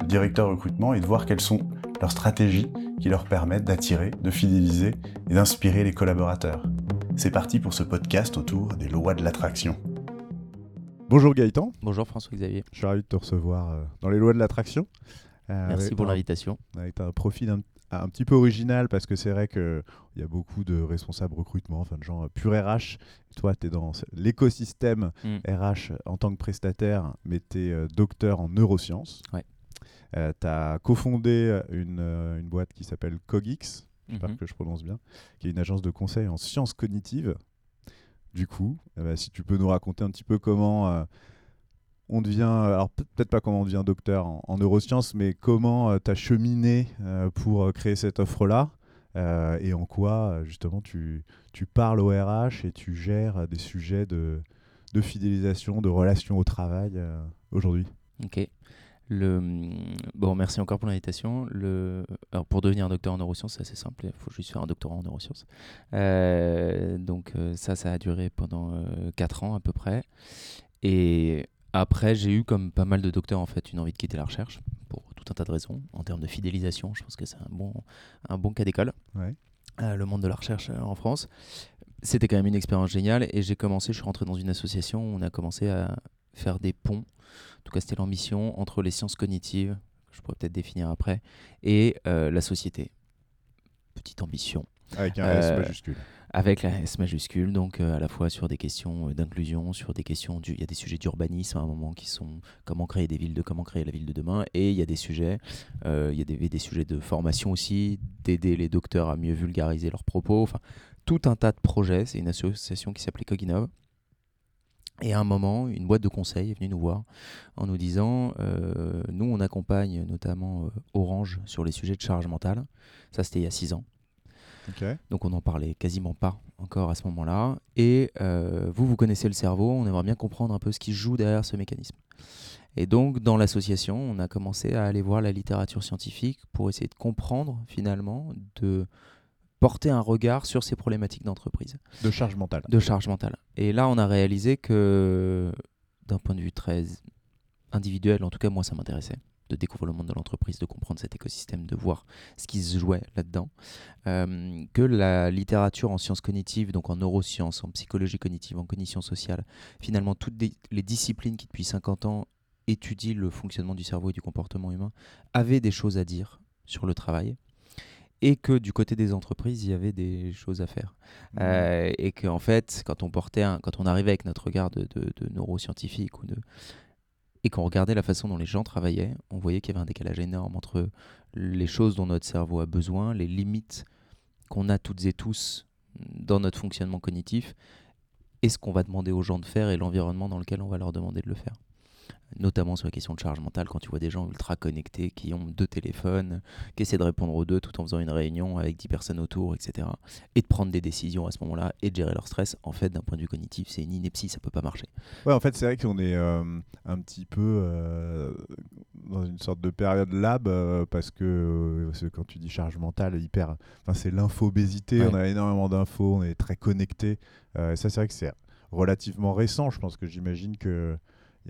de directeurs recrutement et de voir quelles sont leurs stratégies qui leur permettent d'attirer, de fidéliser et d'inspirer les collaborateurs. C'est parti pour ce podcast autour des lois de l'attraction. Bonjour Gaëtan. Bonjour François-Xavier. Je suis ravi de te recevoir euh, dans les lois de l'attraction. Euh, Merci pour l'invitation. Avec un profil un, un, petit peu original parce que c'est vrai qu'il y a beaucoup de responsables recrutement, enfin de gens euh, pur RH. Toi, tu es dans l'écosystème RH en tant que prestataire, mais tu es docteur en neurosciences. Ouais. Euh, tu as cofondé une, une boîte qui s'appelle Cogix, j'espère Mhm. que je prononce bien, qui est une agence de conseil en sciences cognitives. Du coup, eh ben, si tu peux nous raconter un petit peu comment euh, on devient, alors peut- peut-être pas comment on devient docteur en, en neurosciences, mais comment tu as cheminé euh, pour euh, créer cette offre-là euh, et en quoi euh, justement tu, tu parles au RH et tu gères euh, des sujets de, de fidélisation, de relations au travail euh, aujourd'hui? Ok. Le... Bon, merci encore pour l'invitation. Le... Alors, pour devenir docteur en neurosciences, c'est assez simple. Il faut juste faire un doctorat en neurosciences. Euh, donc, euh, ça, ça a duré pendant 4 ans à peu près. Et après, j'ai eu, comme pas mal de docteurs, en fait, une envie de quitter la recherche pour tout un tas de raisons. En termes de fidélisation, je pense que c'est un bon, un bon cas d'école. Ouais. Euh, le monde de la recherche euh, en France. C'était quand même une expérience géniale et j'ai commencé, je suis rentré dans une association où on a commencé à faire des ponts, en tout cas c'était l'ambition, entre les sciences cognitives, que je pourrais peut-être définir après, et euh, la société. Petite ambition. Avec un S Euh, majuscule. Avec la S majuscule, donc euh, à la fois sur des questions d'inclusion, sur des questions du, il y a des sujets d'urbanisme à un moment qui sont comment créer des villes de comment créer la ville de demain, et il y a des sujets, il y a des, des sujets de formation aussi, d'aider les docteurs à mieux vulgariser leurs propos, enfin tout un tas de projets. C'est une association qui s'appelait Coginov. Et à un moment, une boîte de conseil est venue nous voir en nous disant, euh, nous on accompagne notamment euh, Orange sur les sujets de charge mentale. Ça c'était il y a six ans. Donc on n'en parlait quasiment pas encore à ce moment-là. Et euh, vous, vous connaissez le cerveau, on aimerait bien comprendre un peu ce qui joue derrière ce mécanisme. Et donc dans l'association, on a commencé à aller voir la littérature scientifique pour essayer de comprendre finalement, de porter un regard sur ces problématiques d'entreprise, De charge mentale. de charge mentale. Et là, on a réalisé que d'un point de vue très individuel, en tout cas moi ça m'intéressait de découvrir le monde de l'entreprise, de comprendre cet écosystème, de voir ce qui se jouait là-dedans, euh, que la littérature en sciences cognitives, donc en neurosciences, en psychologie cognitive, en cognition sociale, finalement toutes les disciplines qui depuis 50 ans étudient le fonctionnement du cerveau et du comportement humain, avaient des choses à dire sur le travail. Et que du côté des entreprises, il y avait des choses à faire. Euh, et qu'en fait, quand on portait, un- quand on arrivait avec notre regard de, de, de neuroscientifique ou de et qu'on regardait la façon dont les gens travaillaient, on voyait qu'il y avait un décalage énorme entre les choses dont notre cerveau a besoin, les limites qu'on a toutes et tous dans notre fonctionnement cognitif, et ce qu'on va demander aux gens de faire et l'environnement dans lequel on va leur demander de le faire. Notamment sur la question de charge mentale, quand tu vois des gens ultra connectés qui ont deux téléphones, qui essaient de répondre aux deux tout en faisant une réunion avec 10 personnes autour, etc. Et de prendre des décisions à ce moment-là et de gérer leur stress, en fait, d'un point de vue cognitif, c'est une ineptie, ça peut pas marcher. Ouais, en fait, c'est vrai qu'on est euh, un petit peu euh, dans une sorte de période lab euh, parce que parce que quand tu dis charge mentale, hyper, enfin, c'est l'infobésité. Ouais. On a énormément d'infos, on est très connecté. Ça, c'est vrai que c'est relativement récent. Je pense que j'imagine que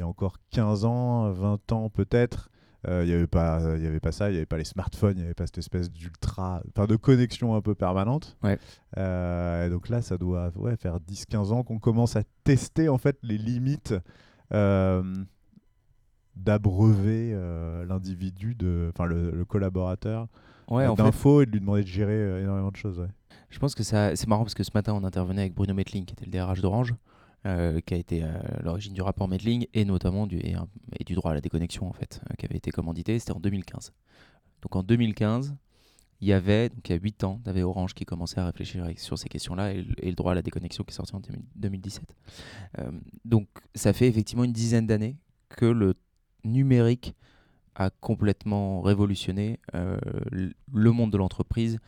il y a encore 15 ans, 20 ans peut-être. euh, Il n'y avait, pas- il y avait pas ça, il n'y avait pas les smartphones, il n'y avait pas cette espèce d'ultra, enfin de connexion un peu permanente. Ouais. Euh, et donc là, ça doit ouais, faire 10-15 ans qu'on commence à tester en fait les limites euh, d'abreuver euh, l'individu, enfin le, le collaborateur Ouais, euh, en fait, d'infos et de lui demander de gérer euh, énormément de choses. ouais. Je pense que ça, c'est marrant parce que ce matin, on intervenait avec Bruno Metling, qui était le DRH d'Orange, euh, qui a été euh, à l'origine du rapport Metling et notamment du, droit à la déconnexion, en fait, euh, qui avait été commandité. C'était en 2015. Donc en 2015, il y avait, donc il y a 8 ans, avait Orange qui commençait à réfléchir sur ces questions-là et, le- droit à la déconnexion qui est sorti en 2000 2017. Euh, donc ça fait effectivement une dizaine d'années que le numérique a complètement révolutionné euh, le monde de l'entreprise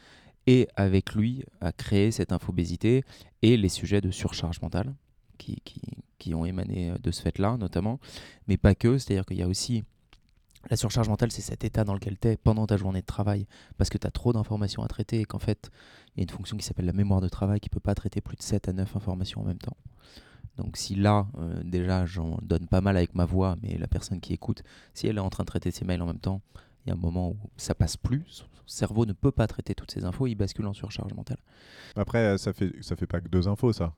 et avec lui a créé cette infobésité et les sujets de surcharge mentale qui, ont émané de ce fait-là notamment, mais pas que, c'est-à-dire qu'il y a aussi la surcharge mentale, c'est cet état dans lequel tu es pendant ta journée de travail parce que tu as trop d'informations à traiter et qu'en fait, il y a une fonction qui s'appelle la mémoire de travail qui ne peut pas traiter plus de 7 à 9 informations en même temps. Donc si là, euh, déjà, j'en donne pas mal avec ma voix, mais la personne qui écoute, si elle est en train de traiter ses mails en même temps, il y a un moment où ça passe plus, son cerveau ne peut pas traiter toutes ces infos, il bascule en surcharge mentale. Après, ça fait, ça fait pas que deux infos, ça.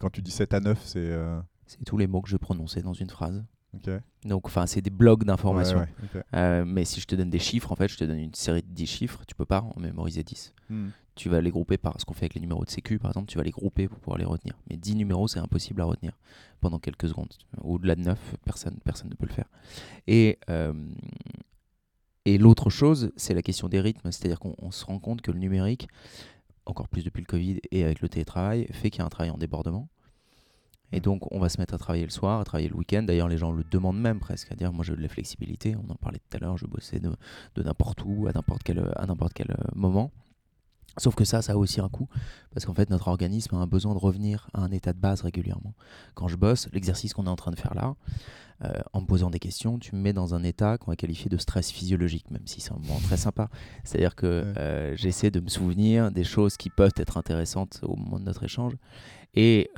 Quand tu dis 7 à 9, c'est... Euh, c'est tous les mots que je prononçais dans une phrase. Donc, enfin, c'est des blocs d'informations. Euh, mais si je te donne des chiffres, en fait, je te donne une série de 10 chiffres, tu peux pas en mémoriser 10. Hmm. Tu vas les grouper par ce qu'on fait avec les numéros de sécu, par exemple, tu vas les grouper pour pouvoir les retenir. Mais 10 numéros, c'est impossible à retenir pendant quelques secondes. Au-delà de 9, personne, personne ne peut le faire. Et, euh, et l'autre chose, c'est la question des rythmes. C'est-à-dire qu'on se rend compte que le numérique, encore plus depuis le Covid et avec le télétravail, fait qu'il y a un travail en débordement. Et donc, on va se mettre à travailler le soir, à travailler le week-end. D'ailleurs, les gens le demandent même presque, à dire moi, j'ai de la flexibilité. On en parlait tout à l'heure, je bossais de, de n'importe où, à n'importe quel, à quel euh, moment. Sauf que ça, ça a aussi un coût, parce qu'en fait, notre organisme a un besoin de revenir à un état de base régulièrement. Quand je bosse, l'exercice qu'on est en train de faire là, euh, en me posant des questions, tu me mets dans un état qu'on va qualifier de stress physiologique, même si c'est un moment très sympa. C'est-à-dire que euh, j'essaie de me souvenir des choses qui peuvent être intéressantes au moment de notre échange. Et,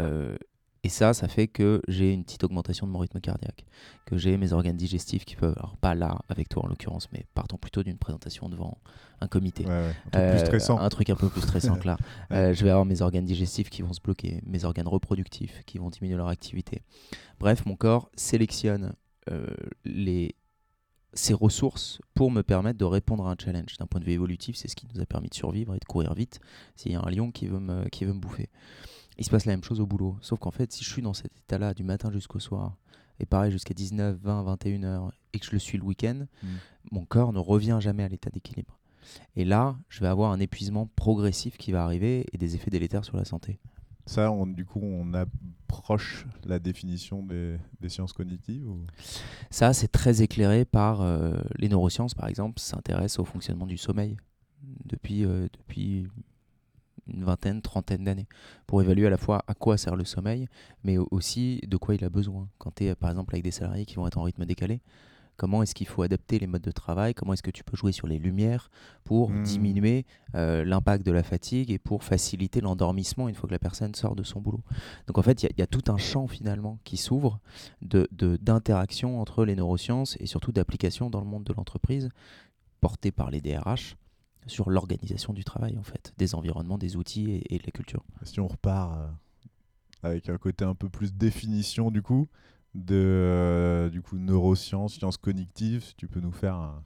et ça, ça fait que j'ai une petite augmentation de mon rythme cardiaque, que j'ai mes organes digestifs qui peuvent, alors pas là avec toi en l'occurrence, mais partons plutôt d'une présentation devant un comité. un, euh, stressant. un truc un peu plus stressant que là. Euh, je vais avoir mes organes digestifs qui vont se bloquer, mes organes reproductifs qui vont diminuer leur activité. Bref, mon corps sélectionne euh, les ces ressources pour me permettre de répondre à un challenge. D'un point de vue évolutif, c'est ce qui nous a permis de survivre et de courir vite s'il y a un lion qui veut me, qui veut me bouffer il se passe la même chose au boulot. Sauf qu'en fait, si je suis dans cet état-là du matin jusqu'au soir, et pareil jusqu'à 19, 20, 21 heures, et que je le suis le week-end, mm. mon corps ne revient jamais à l'état d'équilibre. Et là, je vais avoir un épuisement progressif qui va arriver et des effets délétères sur la santé. Ça, on, du coup, on approche la définition des, sciences cognitives Ça, c'est très éclairé par euh, les neurosciences, par exemple, s'intéressent au fonctionnement du sommeil depuis, euh, depuis une vingtaine, trentaine d'années, pour évaluer à la fois à quoi sert le sommeil, mais aussi de quoi il a besoin. Quand tu es par exemple avec des salariés qui vont être en rythme décalé, comment est-ce qu'il faut adapter les modes de travail, comment est-ce que tu peux jouer sur les lumières pour mmh. diminuer euh, l'impact de la fatigue et pour faciliter l'endormissement une fois que la personne sort de son boulot? Donc en fait, il y, a tout un champ finalement qui s'ouvre d'interaction de, entre les neurosciences et surtout d'application dans le monde de l'entreprise porté par les DRH sur l'organisation du travail, en fait, des environnements, des outils et, de la culture. Si on repart euh, avec un côté un peu plus définition, du coup, de euh, du coup, neurosciences, sciences cognitives, tu peux nous faire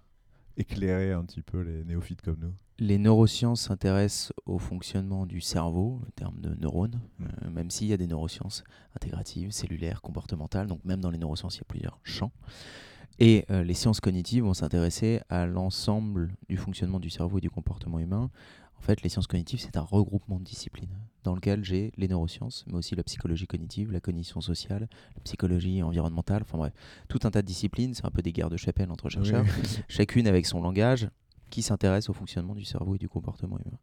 éclairer un petit peu les néophytes comme nous? Les neurosciences s'intéressent au fonctionnement du cerveau, en termes de neurones, mm. euh, même s'il y a des neurosciences intégratives, cellulaires, comportementales, donc même dans les neurosciences, il y a plusieurs champs. Et euh, les sciences cognitives vont s'intéresser à l'ensemble du fonctionnement du cerveau et du comportement humain. En fait, les sciences cognitives, c'est un regroupement de disciplines dans lequel j'ai les neurosciences, mais aussi la psychologie cognitive, la cognition sociale, la psychologie environnementale, enfin bref, tout un tas de disciplines. C'est un peu des guerres de chapelle entre chercheurs, chacune avec son langage qui s'intéresse au fonctionnement du cerveau et du comportement humain.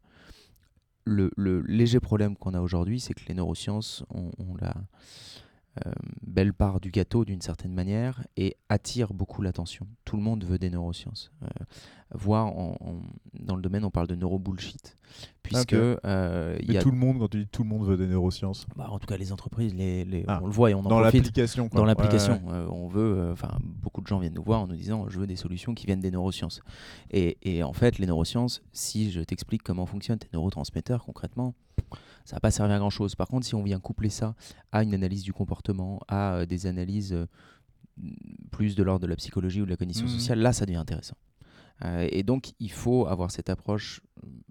Le, léger problème qu'on a aujourd'hui, c'est que les neurosciences ont la euh, belle part du gâteau d'une certaine manière et attire beaucoup l'attention. Tout le monde veut des neurosciences. Euh, voir dans le domaine, on parle de neurobullshit. Puisque euh, y a... tout le monde, quand tu dis tout le monde veut des neurosciences bah, En tout cas, les entreprises, les, ah. on le voit et on en dans l'application. Dans l'application, on veut, enfin, beaucoup de gens viennent nous voir en nous disant je veux des solutions qui viennent des neurosciences. Et, et en fait, les neurosciences, si je t'explique comment fonctionnent tes neurotransmetteurs concrètement, ça va pas servir à grand chose. Par contre, si on vient coupler ça à une analyse du comportement, à euh, des analyses euh, plus de l'ordre de la psychologie ou de la cognition mmh. sociale, là, ça devient intéressant. Euh, et donc, il faut avoir cette approche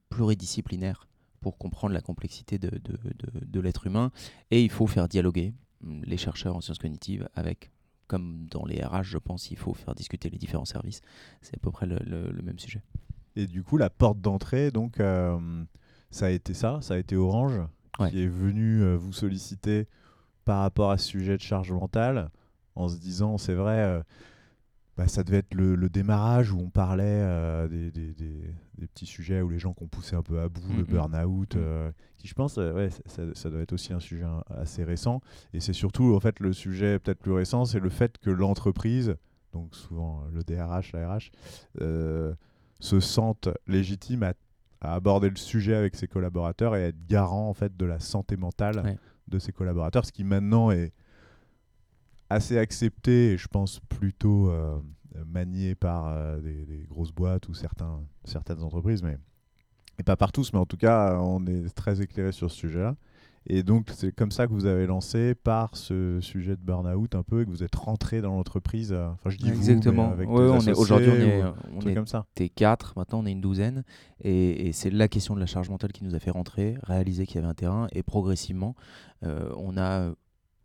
pluridisciplinaire pour comprendre la complexité de, de, de, l'être humain. Et il faut faire dialoguer hum, les chercheurs en sciences cognitives avec, comme dans les RH, je pense, il faut faire discuter les différents services. C'est à peu près le, le, même sujet. Et du coup, la porte d'entrée, donc, ça a été ça, ça a été Orange qui est venu euh, vous solliciter par rapport à ce sujet de charge mentale en se disant c'est vrai, euh, bah, ça devait être le, démarrage où on parlait des, des, des, petits sujets où les gens qu'on poussait un peu à bout, le mm, mm. burn-out, mm. qui je pense, ouais, ça, ça, doit être aussi un sujet assez récent. Et c'est surtout, en fait, le sujet peut-être plus récent, c'est le fait que l'entreprise, donc souvent le DRH, la RH, se sente légitime à, aborder le sujet avec ses collaborateurs et être garant en fait de la santé mentale de ses collaborateurs, ce qui maintenant est assez accepté et je pense plutôt euh, manié par euh, des, grosses boîtes ou certains, certaines entreprises, mais et pas par tous, mais en tout cas on est très éclairé sur ce sujet-là. Et donc, c'est comme ça que vous avez lancé par ce sujet de burn-out un peu et que vous êtes rentré dans l'entreprise. Euh, enfin, je dis Exactement. vous, avec on est aujourd'hui on est, on est comme ça. T'es quatre, maintenant on est une douzaine, et, c'est la question de la charge mentale qui nous a fait rentrer, réaliser qu'il y avait un terrain, et progressivement, euh, on a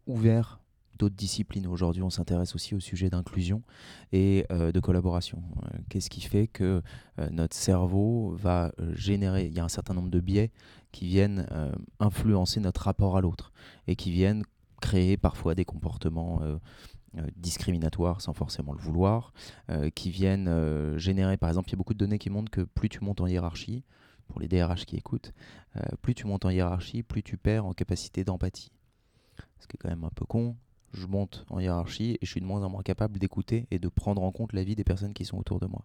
ouvert d'autres disciplines. Aujourd'hui, on s'intéresse aussi au sujet d'inclusion et euh, de collaboration. Qu'est-ce qui fait que notre cerveau va générer, il y a un certain nombre de biais qui viennent euh, influencer notre rapport à l'autre et qui viennent créer parfois des comportements euh, euh, discriminatoires sans forcément le vouloir, qui viennent générer, par exemple, il y a beaucoup de données qui montrent que plus tu montes en hiérarchie, pour les DRH qui écoutent, plus tu montes en hiérarchie, plus tu perds en capacité d'empathie. Ce qui est quand même un peu con. Je monte en hiérarchie et je suis de moins en moins capable d'écouter et de prendre en compte la vie des personnes qui sont autour de moi.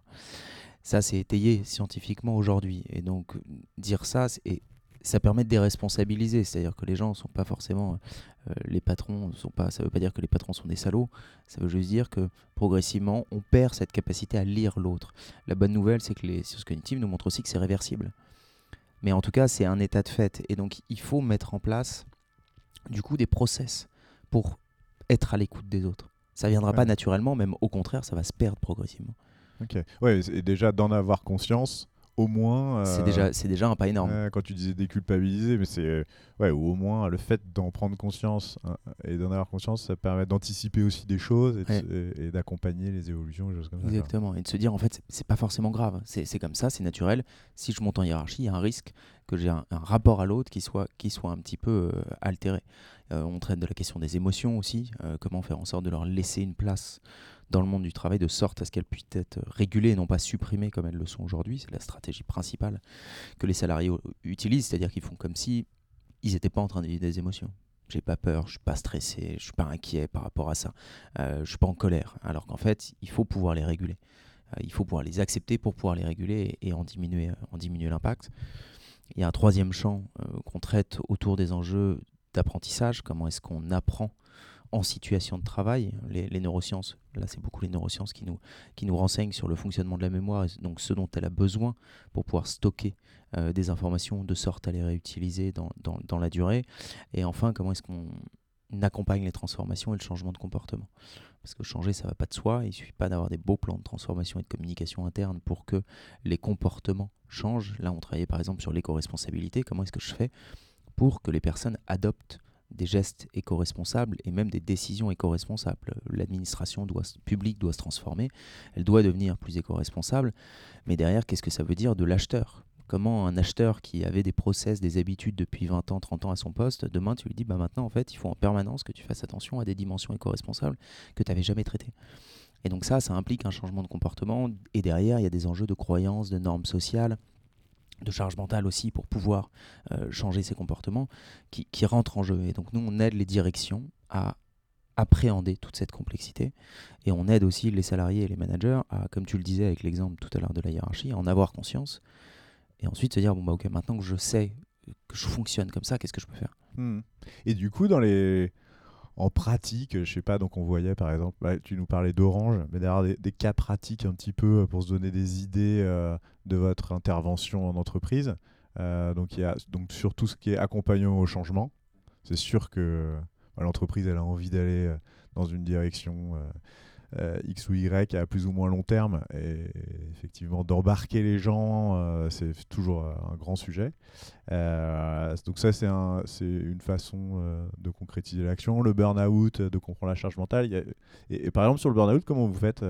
Ça, c'est étayé scientifiquement aujourd'hui. Et donc, dire ça, c'est ça permet de déresponsabiliser, c'est-à-dire que les gens ne sont pas forcément euh, les patrons, sont pas, ça ne veut pas dire que les patrons sont des salauds, ça veut juste dire que progressivement on perd cette capacité à lire l'autre. La bonne nouvelle, c'est que les sciences cognitives nous montrent aussi que c'est réversible. Mais en tout cas, c'est un état de fait, et donc il faut mettre en place du coup des process pour être à l'écoute des autres. Ça viendra pas naturellement, même au contraire, ça va se perdre progressivement. Ok. Ouais, et déjà d'en avoir conscience, au moins. c'est déjà, euh, c'est déjà un pas énorme. quand tu disais déculpabiliser, mais c'est ouais, ou au moins le fait d'en prendre conscience hein, et d'en avoir conscience, ça permet d'anticiper aussi des choses et, d'accompagner les évolutions, choses comme Exactement, et de se dire en fait c'est pas forcément grave, c'est comme ça, c'est naturel. Si je monte en hiérarchie, il y a un risque que j'ai un, rapport à l'autre qui soit, qui soit un petit peu euh, altéré. Euh, on traite de la question des émotions aussi, comment faire en sorte de leur laisser une place dans le monde du travail de sorte à ce qu'elles puissent être régulées et non pas supprimées comme elles le sont aujourd'hui. C'est la stratégie principale que les salariés utilisent, c'est-à-dire qu'ils font comme si ils n'étaient pas en train de des émotions. J'ai pas peur, je suis pas stressé, je suis pas inquiet par rapport à ça, euh, je suis pas en colère. Alors qu'en fait, il faut pouvoir les réguler. Euh, il faut pouvoir les accepter pour pouvoir les réguler et, en diminuer, en diminuer l'impact. Il y a un troisième champ euh, qu'on traite autour des enjeux d'apprentissage. Comment est-ce qu'on apprend en situation de travail. Les, neurosciences, là c'est beaucoup les neurosciences qui nous, qui nous renseignent sur le fonctionnement de la mémoire, donc ce dont elle a besoin pour pouvoir stocker euh, des informations de sorte à les réutiliser dans, dans, dans la durée. Et enfin, comment est-ce qu'on accompagne les transformations et le changement de comportement? Parce que changer, ça va pas de soi. Il suffit pas d'avoir des beaux plans de transformation et de communication interne pour que les comportements changent. Là, on travaillait par exemple sur l'éco-responsabilité. Comment est-ce que je fais pour que les personnes adoptent des gestes éco-responsables et même des décisions éco-responsables. L'administration publique doit se transformer, elle doit devenir plus éco-responsable, mais derrière, qu'est-ce que ça veut dire de l'acheteur? Comment un acheteur qui avait des process, des habitudes depuis 20 ans, 30 ans à son poste, demain tu lui dis bah maintenant en fait il faut en permanence que tu fasses attention à des dimensions éco-responsables que tu n'avais jamais traitées. Et donc ça, ça implique un changement de comportement et derrière il y a des enjeux de croyances, de normes sociales, de charge mentale aussi pour pouvoir euh, changer ses comportements qui, rentrent en jeu. Et donc nous, on aide les directions à appréhender toute cette complexité et on aide aussi les salariés et les managers à, comme tu le disais avec l'exemple tout à l'heure de la hiérarchie, en avoir conscience et ensuite se dire, bon bah ok, maintenant que je sais que je fonctionne comme ça, qu'est-ce que je peux faire? Hmm. Et du coup, dans les en pratique, je sais pas, donc on voyait par exemple, bah, tu nous parlais d'Orange, mais d'ailleurs des, cas pratiques un petit peu euh, pour se donner des idées euh, de votre intervention en entreprise. Euh, donc il y a donc sur tout ce qui est accompagnement au changement. C'est sûr que bah, l'entreprise elle a envie d'aller dans une direction X ou Y à plus ou moins long terme. Et effectivement, d'embarquer les gens, euh, c'est toujours un grand sujet. Euh, donc ça, c'est un, une façon de concrétiser l'action. Le burn-out, de comprendre la charge mentale. et, par exemple, sur le burn-out, comment vous faites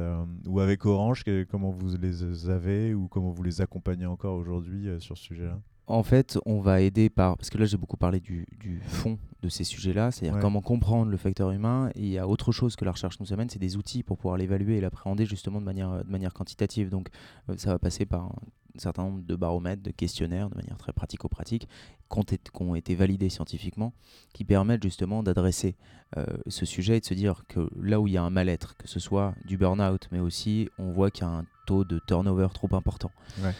Ou avec Orange, comment vous les avez Ou comment vous les accompagnez encore aujourd'hui sur ce sujet-là? En fait, on va aider par. Parce que là, j'ai beaucoup parlé du, du fond de ces sujets-là, c'est-à-dire Ouais. comment comprendre le facteur humain. Et il y a autre chose que la recherche nous amène, c'est des outils pour pouvoir l'évaluer et l'appréhender justement de manière, de manière quantitative. Donc, euh, ça va passer par un certain nombre de baromètres, de questionnaires, de manière très pratico-pratique, qui ont, été, validés scientifiquement, qui permettent justement d'adresser euh, ce sujet et de se dire que là où il y a un mal-être, que ce soit du burn-out, mais aussi on voit qu'il y a un taux de turnover trop important, Ouais.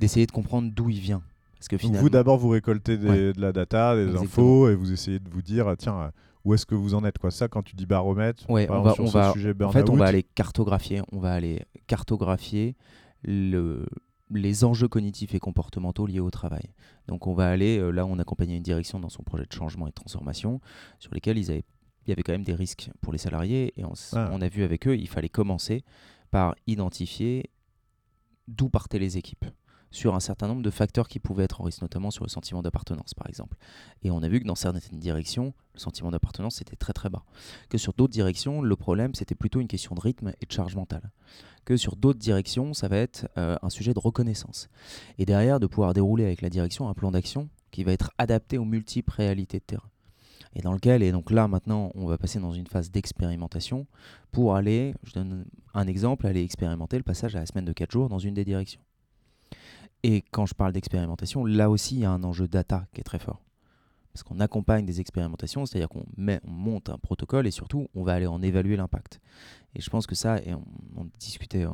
d'essayer de comprendre d'où il vient. Parce que Donc finalement, vous d'abord vous récoltez des- Ouais. de la data, des Exactement. infos et vous essayez de vous dire ah, tiens euh, où est-ce que vous en êtes quoi ça quand tu dis baromètre Ouais, on va- sur on ce va- sujet En fait, on va aller cartographier, on va aller cartographier le, les enjeux cognitifs et comportementaux liés au travail. Donc, on va aller euh, là, on accompagnait une direction dans son projet de changement et de transformation, sur lesquels ils avaient, il y avait quand même des risques pour les salariés, et on, Ah. on a vu avec eux, il fallait commencer par identifier d'où partaient les équipes sur un certain nombre de facteurs qui pouvaient être en risque, notamment sur le sentiment d'appartenance, par exemple. Et on a vu que dans certaines directions, le sentiment d'appartenance était très très bas que sur d'autres directions, le problème, c'était plutôt une question de rythme et de charge mentale. Que sur d'autres directions, ça va être euh, un sujet de reconnaissance. Et derrière, de pouvoir dérouler avec la direction un plan d'action qui va être adapté aux multiples réalités de terrain. Et dans lequel, et donc là maintenant, on va passer dans une phase d'expérimentation pour aller, je donne un exemple, aller expérimenter le passage à la semaine de 4 jours dans une des directions. Et quand je parle d'expérimentation, là aussi, il y a un enjeu data qui est très fort parce qu'on accompagne des expérimentations, c'est-à-dire qu'on met, on monte un protocole et surtout on va aller en évaluer l'impact. Et je pense que ça, et on, on discutait euh,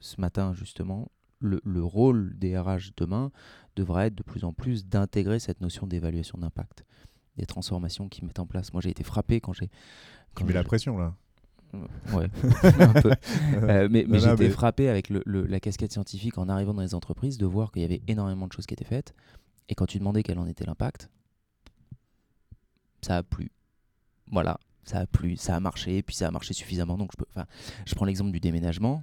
ce matin justement, le, le rôle des RH demain devra être de plus en plus d'intégrer cette notion d'évaluation d'impact, des transformations qu'ils mettent en place. Moi j'ai été frappé quand j'ai... tu quand mets la pression là Ouais, un peu. Euh, mais j'étais mais- frappé avec le- le- la casquette scientifique en arrivant dans les entreprises de voir qu'il y avait énormément de choses qui étaient faites. Et quand tu demandais quel en était l'impact, ça a plu. Voilà, ça a plu, ça a marché, puis ça a marché suffisamment. Donc je, peux, je prends l'exemple du déménagement.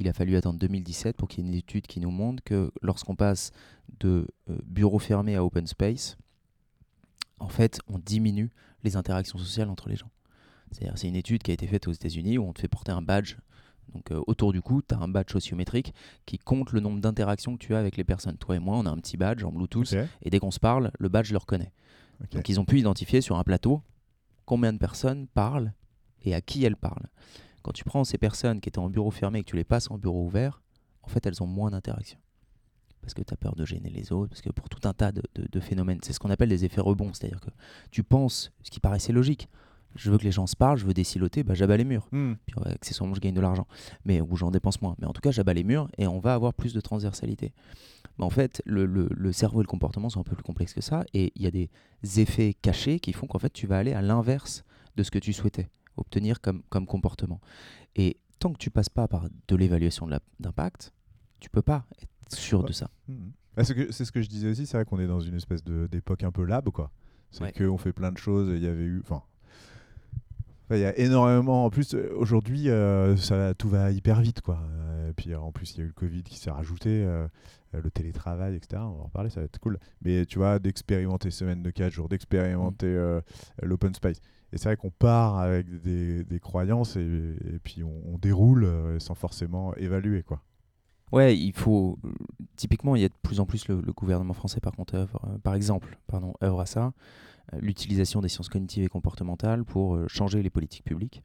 Il a fallu attendre 2017 pour qu'il y ait une étude qui nous montre que lorsqu'on passe de euh, bureau fermé à open space, en fait, on diminue les interactions sociales entre les gens. C'est-à-dire, c'est une étude qui a été faite aux États-Unis où on te fait porter un badge. Donc, euh, autour du cou, tu as un badge sociométrique qui compte le nombre d'interactions que tu as avec les personnes. Toi et moi, on a un petit badge en Bluetooth et dès qu'on se parle, le badge le reconnaît. Donc, ils ont pu identifier sur un plateau combien de personnes parlent et à qui elles parlent. Quand tu prends ces personnes qui étaient en bureau fermé et que tu les passes en bureau ouvert, en fait, elles ont moins d'interactions. Parce que tu as peur de gêner les autres, parce que pour tout un tas de, de- de phénomènes, c'est ce qu'on appelle des effets rebonds. C'est-à-dire que tu penses, ce qui paraissait logique, je veux que les gens se parlent, je veux déciloter, bah, j'abats les murs. Hmm. Puis accessoirement, je gagne de l'argent, mais ou j'en dépense moins. Mais en tout cas, j'abats les murs et on va avoir plus de transversalité. Mais en fait, le, le- le cerveau et le comportement sont un peu plus complexes que ça, et il y a des effets cachés qui font qu'en fait, tu vas aller à l'inverse de ce que tu souhaitais obtenir comme, comme comportement. Et tant que tu passes pas par de l'évaluation d'impact, tu peux pas être sûr de ça. Ah, c'est ce que je disais aussi, c'est vrai qu'on est dans une espèce d'époque un peu lab, quoi. C'est Ouais. qu'on fait plein de choses, il y avait eu... Enfin, enfin, il y a énormément... En plus, euh, aujourd'hui, euh, ça, tout va hyper vite, quoi. Euh, Et puis, en plus, il y a eu le Covid qui s'est rajouté, euh, le télétravail, etc. On va en reparler, ça va être cool. Mais tu vois, d'expérimenter semaine de 4 jours, d'expérimenter euh, l'open space. Et c'est vrai qu'on part avec des, des croyances et, et puis on, on déroule sans forcément évaluer, quoi. Ouais, il faut. Typiquement, il y a de plus en plus le, le gouvernement français, par contre, œuvre, par exemple, pardon, œuvre à ça, l'utilisation des sciences cognitives et comportementales pour euh, changer les politiques publiques.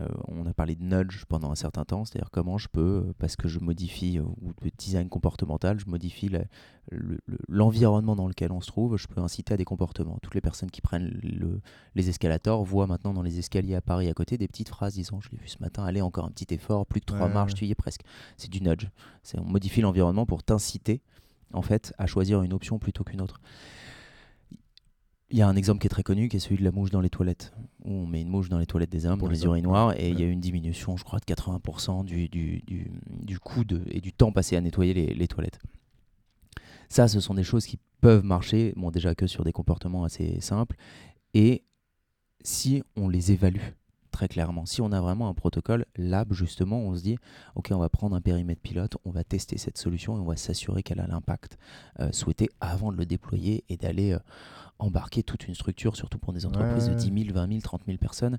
Euh, on a parlé de nudge pendant un certain temps, c'est-à-dire comment je peux, euh, parce que je modifie, ou de design comportemental, je modifie le- l'environnement dans lequel on se trouve, je peux inciter à des comportements. Toutes les personnes qui prennent le- les escalators voient maintenant dans les escaliers à Paris à côté des petites phrases disant Je l'ai vu ce matin, allez, encore un petit effort, plus que trois Ouais, marches, ouais. tu y es presque. C'est du nudge. On modifie l'environnement pour t'inciter en fait à choisir une option plutôt qu'une autre. Il y a un exemple qui est très connu qui est celui de la mouche dans les toilettes, où on met une mouche dans les toilettes des hommes, Pour les les urinoirs, et il y a eu une diminution, je crois, de 80% du, du, du, du coût de, et du temps passé à nettoyer les, les toilettes. Ça, ce sont des choses qui peuvent marcher, bon, déjà que sur des comportements assez simples, et si on les évalue très clairement, si on a vraiment un protocole lab, justement, on se dit, ok, on va prendre un périmètre pilote, on va tester cette solution et on va s'assurer qu'elle a l'impact euh, souhaité avant de le déployer et d'aller euh, embarquer toute une structure, surtout pour des entreprises Ouais. de 10 000, 20 000, 30 000 personnes.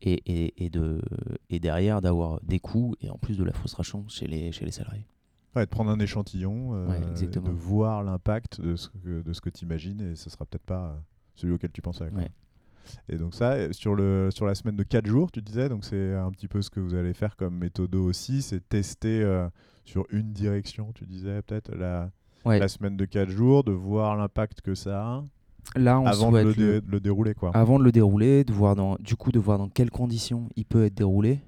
Et, et, et, de, et derrière d'avoir des coûts et en plus de la frustration chez les, chez les salariés. Ouais, de prendre un échantillon, euh, de voir l'impact de ce que, de ce que tu imagines et ce sera peut-être pas celui auquel tu pensais. Et donc ça, sur, le, sur la semaine de 4 jours, tu disais, donc c'est un petit peu ce que vous allez faire comme méthode aussi, c'est tester euh, sur une direction, tu disais peut-être, la, la semaine de 4 jours, de voir l'impact que ça a. Là, on avant de le, le, dérouler quoi. Avant de le dérouler, de voir dans, du coup de voir dans quelles conditions il peut être déroulé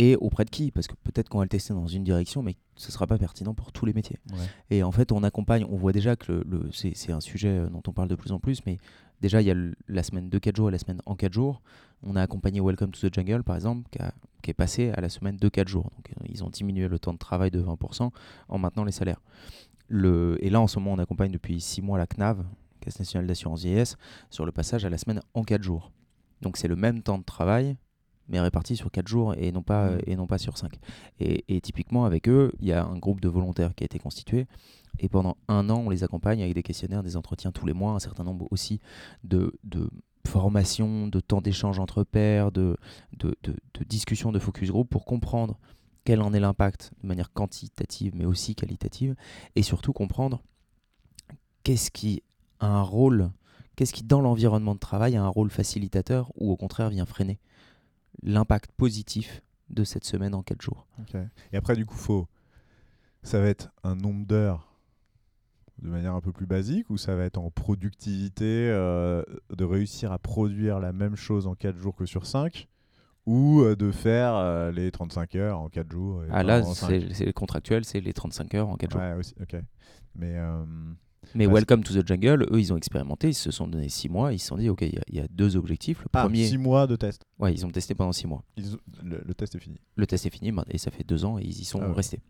et auprès de qui Parce que peut-être qu'on va le tester dans une direction, mais ce ne sera pas pertinent pour tous les métiers. Et en fait, on accompagne, on voit déjà que le, c'est un sujet euh, dont on parle de plus en plus, mais déjà, il y a la semaine de 4 jours et la semaine en 4 jours. On a accompagné Welcome to the Jungle, par exemple, qui, est passé à la semaine de 4 jours. Donc, euh, ils ont diminué le temps de travail de 20% en maintenant les salaires. Et là, en ce moment, on accompagne depuis 6 mois la CNAV, Caisse nationale d'assurance vieillesse, sur le passage à la semaine en 4 jours. Donc, c'est le même temps de travail, mais répartis sur 4 jours et non pas, mmh. et non pas sur 5. Et, typiquement, avec eux, il y a un groupe de volontaires qui a été constitué. Et pendant un an, on les accompagne avec des questionnaires, des entretiens tous les mois, un certain nombre aussi de, de formations, de temps d'échange entre pairs, de, de, de, de discussions de focus group pour comprendre quel en est l'impact de manière quantitative mais aussi qualitative et surtout comprendre qu'est-ce qui a un rôle, qu'est-ce qui dans l'environnement de travail a un rôle facilitateur ou au contraire vient freiner l'impact positif de cette semaine en 4 jours. Et après, du coup, faut... ça va être un nombre d'heures de manière un peu plus basique ou ça va être en productivité euh, de réussir à produire la même chose en 4 jours que sur 5 ou euh, de faire euh, les 35 heures en 4 jours Ah là, c'est contractuel, c'est les 35 heures en 4 jours. Ouais, aussi, ok. Mais mais Welcome to the Jungle, eux, ils ont expérimenté, ils se sont donné 6 mois, ils se sont dit, OK, il y, a deux objectifs. Le ah, premier... 6 mois de test Ouais, ils ont testé pendant 6 mois. Le, test est fini Le test est fini, et ça fait 2 ans, et ils y sont ah restés.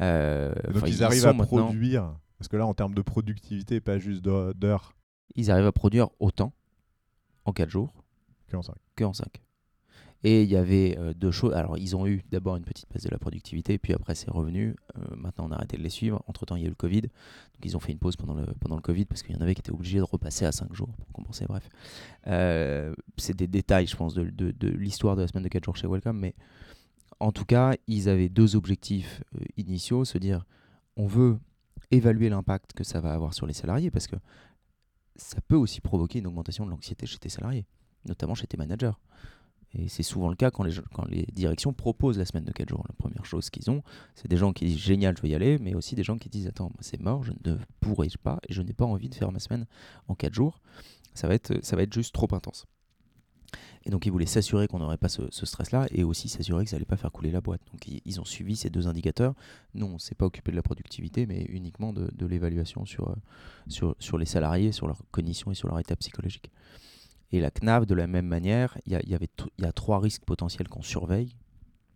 Euh, donc ils, arrivent à produire, parce que là, en termes de productivité, pas juste d'heures. Ils arrivent à produire autant en 4 jours que en 5. Que en 5. Et il y avait euh, deux choses. Alors, ils ont eu d'abord une petite baisse de la productivité, puis après, c'est revenu. Euh, maintenant, on a arrêté de les suivre. Entre-temps, il y a eu le Covid. Donc, ils ont fait une pause pendant le, pendant le Covid parce qu'il y en avait qui étaient obligés de repasser à 5 jours pour compenser. Bref. Euh, c'est des détails, je pense, de, de, de l'histoire de la semaine de 4 jours chez Welcome. Mais en tout cas, ils avaient deux objectifs initiaux se dire on veut évaluer l'impact que ça va avoir sur les salariés parce que ça peut aussi provoquer une augmentation de l'anxiété chez tes salariés, notamment chez tes managers. Et c'est souvent le cas quand les, directions proposent la semaine de 4 jours. La première chose qu'ils ont, c'est des gens qui disent génial, je vais y aller, mais aussi des gens qui disent attends, c'est mort, je ne pourrai pas et je n'ai pas envie de faire ma semaine en 4 jours. Ça va être, juste trop intense. Et donc ils voulaient s'assurer qu'on n'aurait pas ce, stress-là et aussi s'assurer que ça n'allait pas faire couler la boîte. Donc ils, ont suivi ces deux indicateurs. Nous, on ne s'est pas occupé de la productivité, mais uniquement de, l'évaluation sur, sur, les salariés, sur leurs cognition et sur leur état psychologique. Et la CNAV, de la même manière, il y, y a trois risques potentiels qu'on surveille.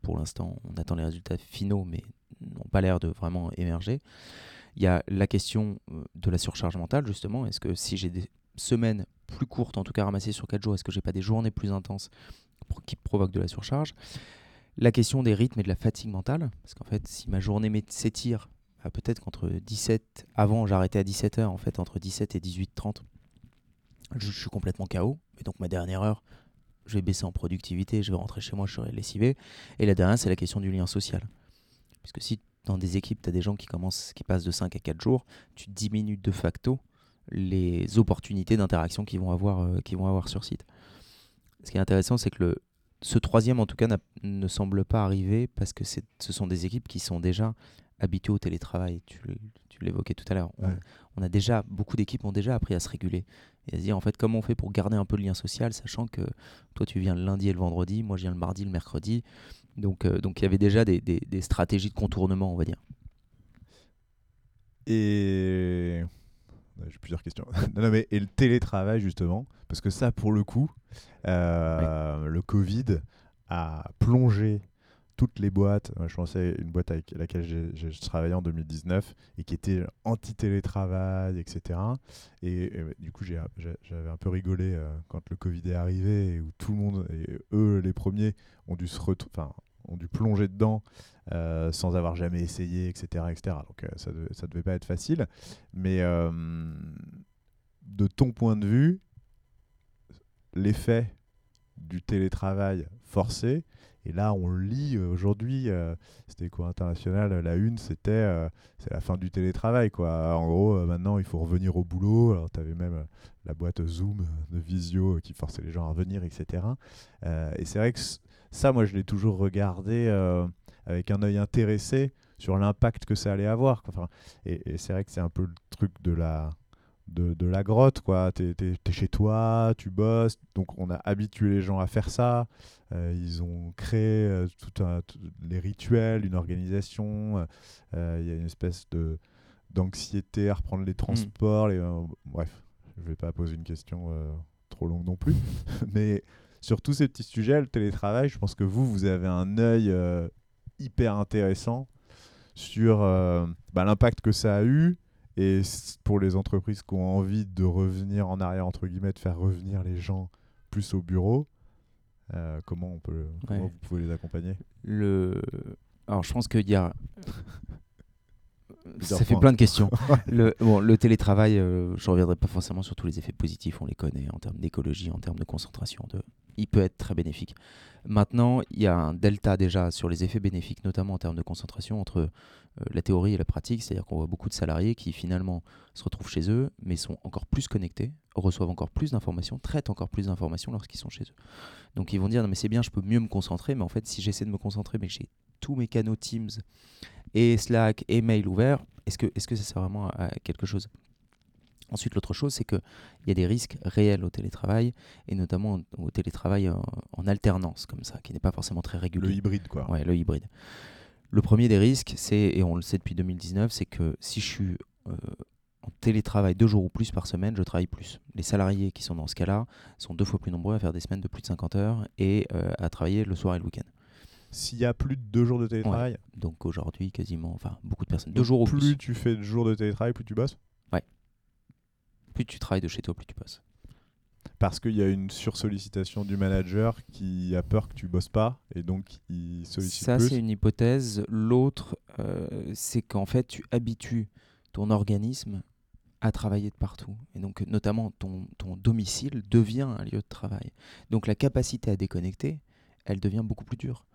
Pour l'instant, on attend les résultats finaux, mais n'ont pas l'air de vraiment émerger. Il y a la question euh, de la surcharge mentale, justement. Est-ce que si j'ai des semaines plus courtes, en tout cas ramassées sur 4 jours, est-ce que j'ai pas des journées plus intenses qui provoquent de la surcharge? La question des rythmes et de la fatigue mentale. Parce qu'en fait, si ma journée s'étire, bah, peut-être qu'entre 17, avant j'arrêtais à 17h, en fait, entre 17 et 18h30, je, suis complètement KO. Et donc ma dernière heure, je vais baisser en productivité, je vais rentrer chez moi, je serai lessivé. Et la dernière, c'est la question du lien social. Puisque si dans des équipes, tu as des gens qui, commencent, qui passent de 5 à 4 jours, tu diminues de facto les opportunités d'interaction qu'ils vont, avoir, euh, sur site. Ce qui est intéressant, c'est que ce troisième, en tout cas, ne semble pas arriver parce que ce sont des équipes qui sont déjà habituées au télétravail. Tu l'évoquais tout à l'heure. On, a déjà, beaucoup d'équipes ont déjà appris à se réguler et à se dire en fait comment on fait pour garder un peu le lien social, sachant que toi tu viens le lundi et le vendredi, moi je viens le mardi, le mercredi. Donc euh, donc il y avait déjà des, des, stratégies de contournement, on va dire. Et j'ai plusieurs questions. non, mais et le télétravail justement, parce que ça pour le coup, euh, le Covid a plongé toutes les boîtes. je pensais une boîte avec laquelle j'ai travaillé en 2019 et qui était anti-télétravail, etc. Et, du coup, j'avais un peu rigolé euh, quand le Covid est arrivé et où tout le monde, et eux les premiers, ont dû se ont dû plonger dedans euh, sans avoir jamais essayé, etc. etc. Donc euh, ça, ne devait pas être facile. Mais de ton point de vue, l'effet du télétravail forcé Et là, on lit aujourd'hui, c'était quoi international, la une, c'était c'est la fin du télétravail. Quoi. En gros, maintenant, il faut revenir au boulot. Alors, tu avais même la boîte Zoom de visio qui forçait les gens à revenir, etc. et c'est vrai que ça, moi, je l'ai toujours regardé avec un œil intéressé sur l'impact que ça allait avoir. Et, c'est vrai que c'est un peu le truc de la, de, la grotte, quoi. Tu es, chez toi, tu bosses, donc on a habitué les gens à faire ça. Euh, ils ont créé euh, tout un, les rituels, une organisation. Euh, il y a une espèce de d'anxiété à reprendre les transports. Les, bref, je vais pas poser une question trop longue non plus. Mais sur tous ces petits sujets, le télétravail, je pense que vous, vous avez un œil hyper intéressant sur bah, l'impact que ça a eu et pour les entreprises qui ont envie de revenir en arrière, entre guillemets, de faire revenir les gens plus au bureau, euh, comment, on peut, comment vous pouvez les accompagner? Le... Alors, je pense qu'il y a. Ça fait plein de questions. le, bon, le télétravail, euh, je ne reviendrai pas forcément sur tous les effets positifs, on les connaît en termes d'écologie, en termes de concentration. De... Il peut être très bénéfique. Maintenant, il y a un delta déjà sur les effets bénéfiques, notamment en termes de concentration, entre la théorie et la pratique. C'est-à-dire qu'on voit beaucoup de salariés qui finalement se retrouvent chez eux, mais sont encore plus connectés, reçoivent encore plus d'informations, traitent encore plus d'informations lorsqu'ils sont chez eux. Donc ils vont dire, non mais c'est bien, je peux mieux me concentrer, mais en fait, si j'essaie de me concentrer, mais que j'ai tous mes canaux Teams et Slack et mail ouverts, est-ce que, est que ça sert vraiment à quelque chose? Ensuite, l'autre chose, c'est qu'il y a des risques réels au télétravail, et notamment au télétravail en, alternance, comme ça, qui n'est pas forcément très régulier. Le hybride, quoi. Ouais, le hybride. Le premier des risques, c'est, et on le sait depuis 2019, c'est que si je suis euh, en télétravail deux jours ou plus par semaine, je travaille plus. Les salariés qui sont dans ce cas-là sont deux fois plus nombreux à faire des semaines de plus de 50 heures et euh, à travailler le soir et le week-end. S'il y a plus de deux jours de télétravail Donc aujourd'hui, quasiment, enfin beaucoup de personnes. deux jours ou plus. Plus tu fais de jours de télétravail, plus tu bosses? Plus tu travailles de chez toi, plus tu bosses. Parce qu'il y a une sursollicitation du manager qui a peur que tu bosses pas et donc il sollicite Ça, c'est une hypothèse. L'autre, euh, c'est qu'en fait, tu habitues ton organisme à travailler de partout. Et donc, notamment, ton, ton domicile devient un lieu de travail. Donc, la capacité à déconnecter, elle devient beaucoup plus dure.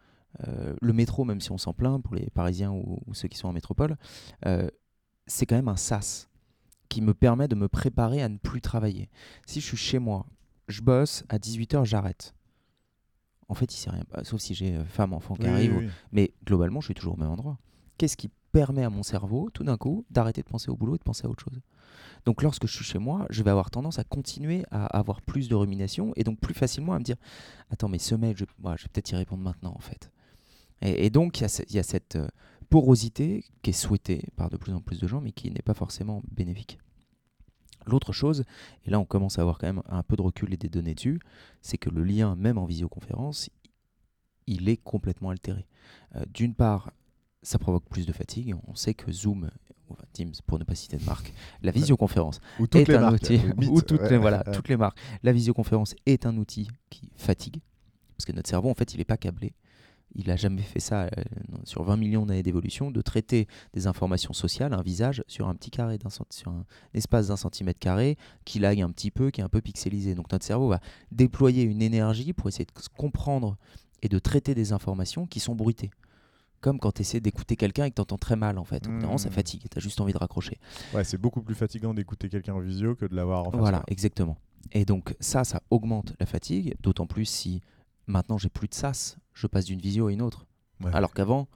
Euh, le métro, même si on s'en plaint pour les Parisiens ou, ceux qui sont en métropole, euh, c'est quand même un sas qui me permet de me préparer à ne plus travailler. Si je suis chez moi, je bosse, à 18h, j'arrête. En fait, il sait rien, sauf si j'ai euh, femme, enfant qui arrive. Mais globalement, je suis toujours au même endroit. Qu'est-ce qui permet à mon cerveau, tout d'un coup, d'arrêter de penser au boulot et de penser à autre chose? Donc, lorsque je suis chez moi, je vais avoir tendance à continuer à avoir plus de rumination et donc plus facilement à me dire Attends, mais ce mail, je, je vais peut-être y répondre maintenant, en fait. Et, donc, il y, a cette euh, porosité qui est souhaitée par de plus en plus de gens, mais qui n'est pas forcément bénéfique. L'autre chose, et là on commence à avoir quand même un peu de recul et des données dessus, c'est que le lien, même en visioconférence, il est complètement altéré. Euh, d'une part, ça provoque plus de fatigue. On sait que Zoom, Teams, pour ne pas citer de marque, la visioconférence est un outil, ou toutes, les, voilà, toutes les marques. La visioconférence est un outil qui fatigue, parce que notre cerveau, en fait, il n'est pas câblé il n'a jamais fait ça euh, sur 20 millions d'années d'évolution, de traiter des informations sociales, un visage, sur un petit carré, sur un espace d'un centimètre carré, qui lag un petit peu, qui est un peu pixelisé. Donc notre cerveau va déployer une énergie pour essayer de comprendre et de traiter des informations qui sont bruitées. Comme quand tu essaies d'écouter quelqu'un et que tu entends très mal, en fait. Mmh. ça fatigue tu as juste envie de raccrocher. Ouais, c'est beaucoup plus fatigant d'écouter quelqu'un en visio que de l'avoir en face. Voilà, exactement. Et donc ça, ça augmente la fatigue, d'autant plus si maintenant j'ai plus de sas je passe d'une visio à une autre. Alors qu'avant,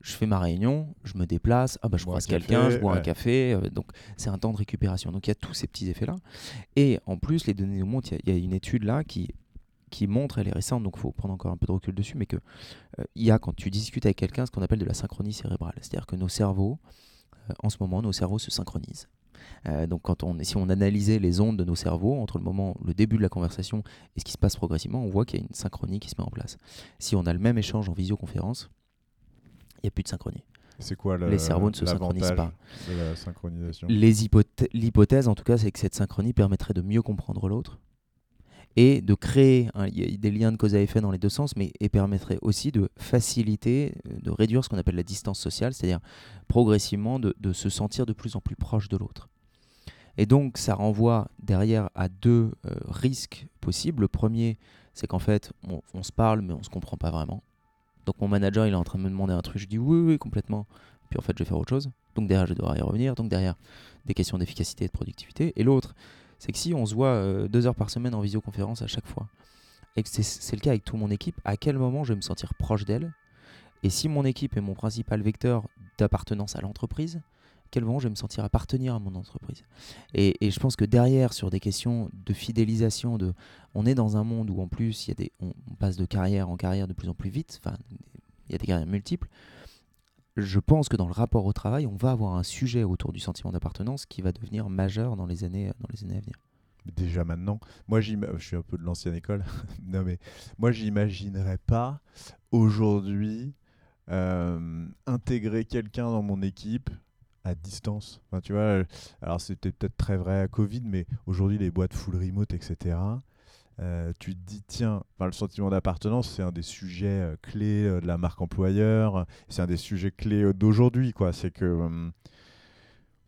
je fais ma réunion, je me déplace, ah bah je croise quelqu'un, je bois un café, euh, donc c'est un temps de récupération. Donc il y a tous ces petits effets-là. Et en plus, les données nous montrent, il y, a une étude là qui, qui montre, elle est récente, donc il faut prendre encore un peu de recul dessus, mais qu'il euh, y a quand tu discutes avec quelqu'un ce qu'on appelle de la synchronie cérébrale. C'est-à-dire que nos cerveaux, euh, en ce moment, nos cerveaux se synchronisent. Euh, donc quand on, si on analysait les ondes de nos cerveaux entre le moment, le début de la conversation et ce qui se passe progressivement, on voit qu'il y a une synchronie qui se met en place. Si on a le même échange en visioconférence, il n'y a plus de synchronie. C'est quoi Les cerveaux ne se synchronisent pas. la synchronisation? L'hypothèse, en tout cas, c'est que cette synchronie permettrait de mieux comprendre l'autre et de créer des liens de cause à effet dans les deux sens, mais et permettrait aussi de faciliter, euh, de réduire ce qu'on appelle la distance sociale, c'est-à-dire progressivement de, se sentir de plus en plus proche de l'autre. Et donc ça renvoie derrière à deux euh, risques possibles. Le premier, c'est qu'en fait, on, se parle, mais on ne se comprend pas vraiment. Donc mon manager, il est en train de me demander un truc, je dis oui, oui, complètement. Puis en fait, je vais faire autre chose. Donc derrière, je dois y revenir. Donc derrière, des questions d'efficacité et de productivité. Et l'autre, c'est que si on se voit euh, deux heures par semaine en visioconférence à chaque fois, et que c'est le cas avec toute mon équipe, à quel moment je vais me sentir proche d'elle? Et si mon équipe est mon principal vecteur d'appartenance à l'entreprise, quel moment je vais me sentir appartenir à mon entreprise. Et, je pense que derrière, sur des questions de fidélisation, de, on est dans un monde où en plus, y a des, on, passe de carrière en carrière de plus en plus vite, enfin, il y a des carrières multiples. Je pense que dans le rapport au travail, on va avoir un sujet autour du sentiment d'appartenance qui va devenir majeur dans les années, dans les années à venir. Déjà maintenant, moi je suis un peu de l'ancienne école, non mais moi j'imaginerais pas aujourd'hui euh, intégrer quelqu'un dans mon équipe à distance. Enfin, tu vois, euh, alors c'était peut-être très vrai à Covid, mais aujourd'hui, les boîtes full remote, etc., euh, tu te dis, tiens, le sentiment d'appartenance, c'est un des sujets euh, clés de la marque employeur, c'est un des sujets clés d'aujourd'hui, quoi. C'est que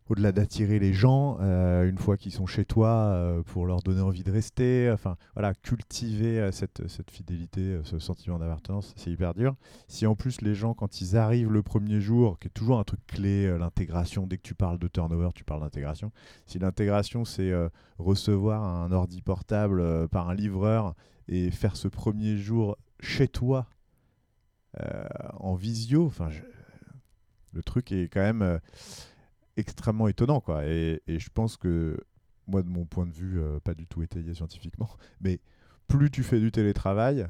au-delà d'attirer les gens euh, une fois qu'ils sont chez toi euh, pour leur donner envie de rester. Enfin, voilà, cultiver euh, cette, cette, fidélité, ce sentiment d'appartenance, c'est hyper dur. Si en plus les gens, quand ils arrivent le premier jour, qui est toujours un truc clé, l'intégration, dès que tu parles de turnover, tu parles d'intégration. Si l'intégration, c'est recevoir un ordi portable par un livreur et faire ce premier jour chez toi en visio, enfin, le truc est quand même extrêmement étonnant. Quoi. Et, je pense que, moi, de mon point de vue, euh, pas du tout étayé scientifiquement, mais plus tu fais du télétravail,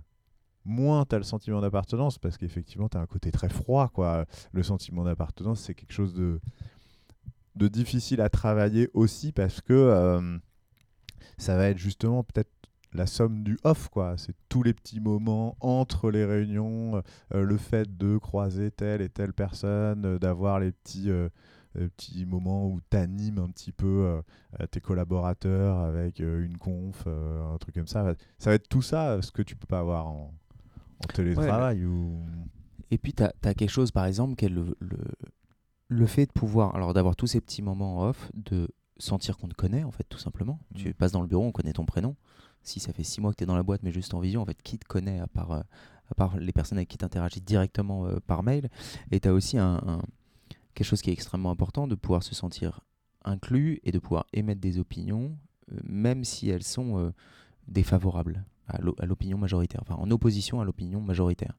moins tu as le sentiment d'appartenance, parce qu'effectivement, tu as un côté très froid. Quoi. Le sentiment d'appartenance, c'est quelque chose de, de difficile à travailler aussi, parce que euh, ça va être justement peut-être la somme du off, quoi. C'est tous les petits moments entre les réunions, euh, le fait de croiser telle et telle personne, d'avoir les petits petit moment où tu animes un petit peu euh, tes collaborateurs avec euh, une conf, un truc comme ça. Ça va être tout ça, ce que tu peux pas avoir en, télétravail. ou... Et puis, tu as, quelque chose, par exemple, qui est le, le, fait de pouvoir, alors d'avoir tous ces petits moments off, de sentir qu'on te connaît, en fait, tout simplement. Tu mm. passes dans le bureau, on connaît ton prénom. Si ça fait six mois que tu es dans la boîte, mais juste en vision, en fait, qui te connaît à part, à part les personnes avec qui tu interagis directement par mail Et tu as aussi un quelque chose qui est extrêmement important, de pouvoir se sentir inclus et de pouvoir émettre des opinions, euh, même si elles sont euh, défavorables à l'opinion majoritaire, enfin en opposition à l'opinion majoritaire.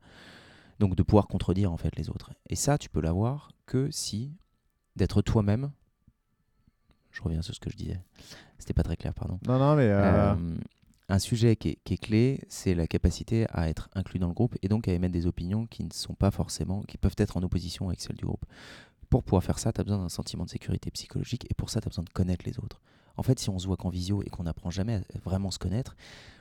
Donc de pouvoir contredire en fait les autres. Et ça, tu peux l'avoir que si d'être toi-même. Je reviens sur ce que je disais. C'était pas très clair, pardon. Non, non, mais. Euh, un sujet qui est, clé, c'est la capacité à être inclus dans le groupe et donc à émettre des opinions qui ne sont pas forcément, qui peuvent être en opposition avec celles du groupe. Pour pouvoir faire ça, tu as besoin d'un sentiment de sécurité psychologique et pour ça, tu as besoin de connaître les autres. En fait, si on se voit qu'en visio et qu'on n'apprend jamais à vraiment se connaître,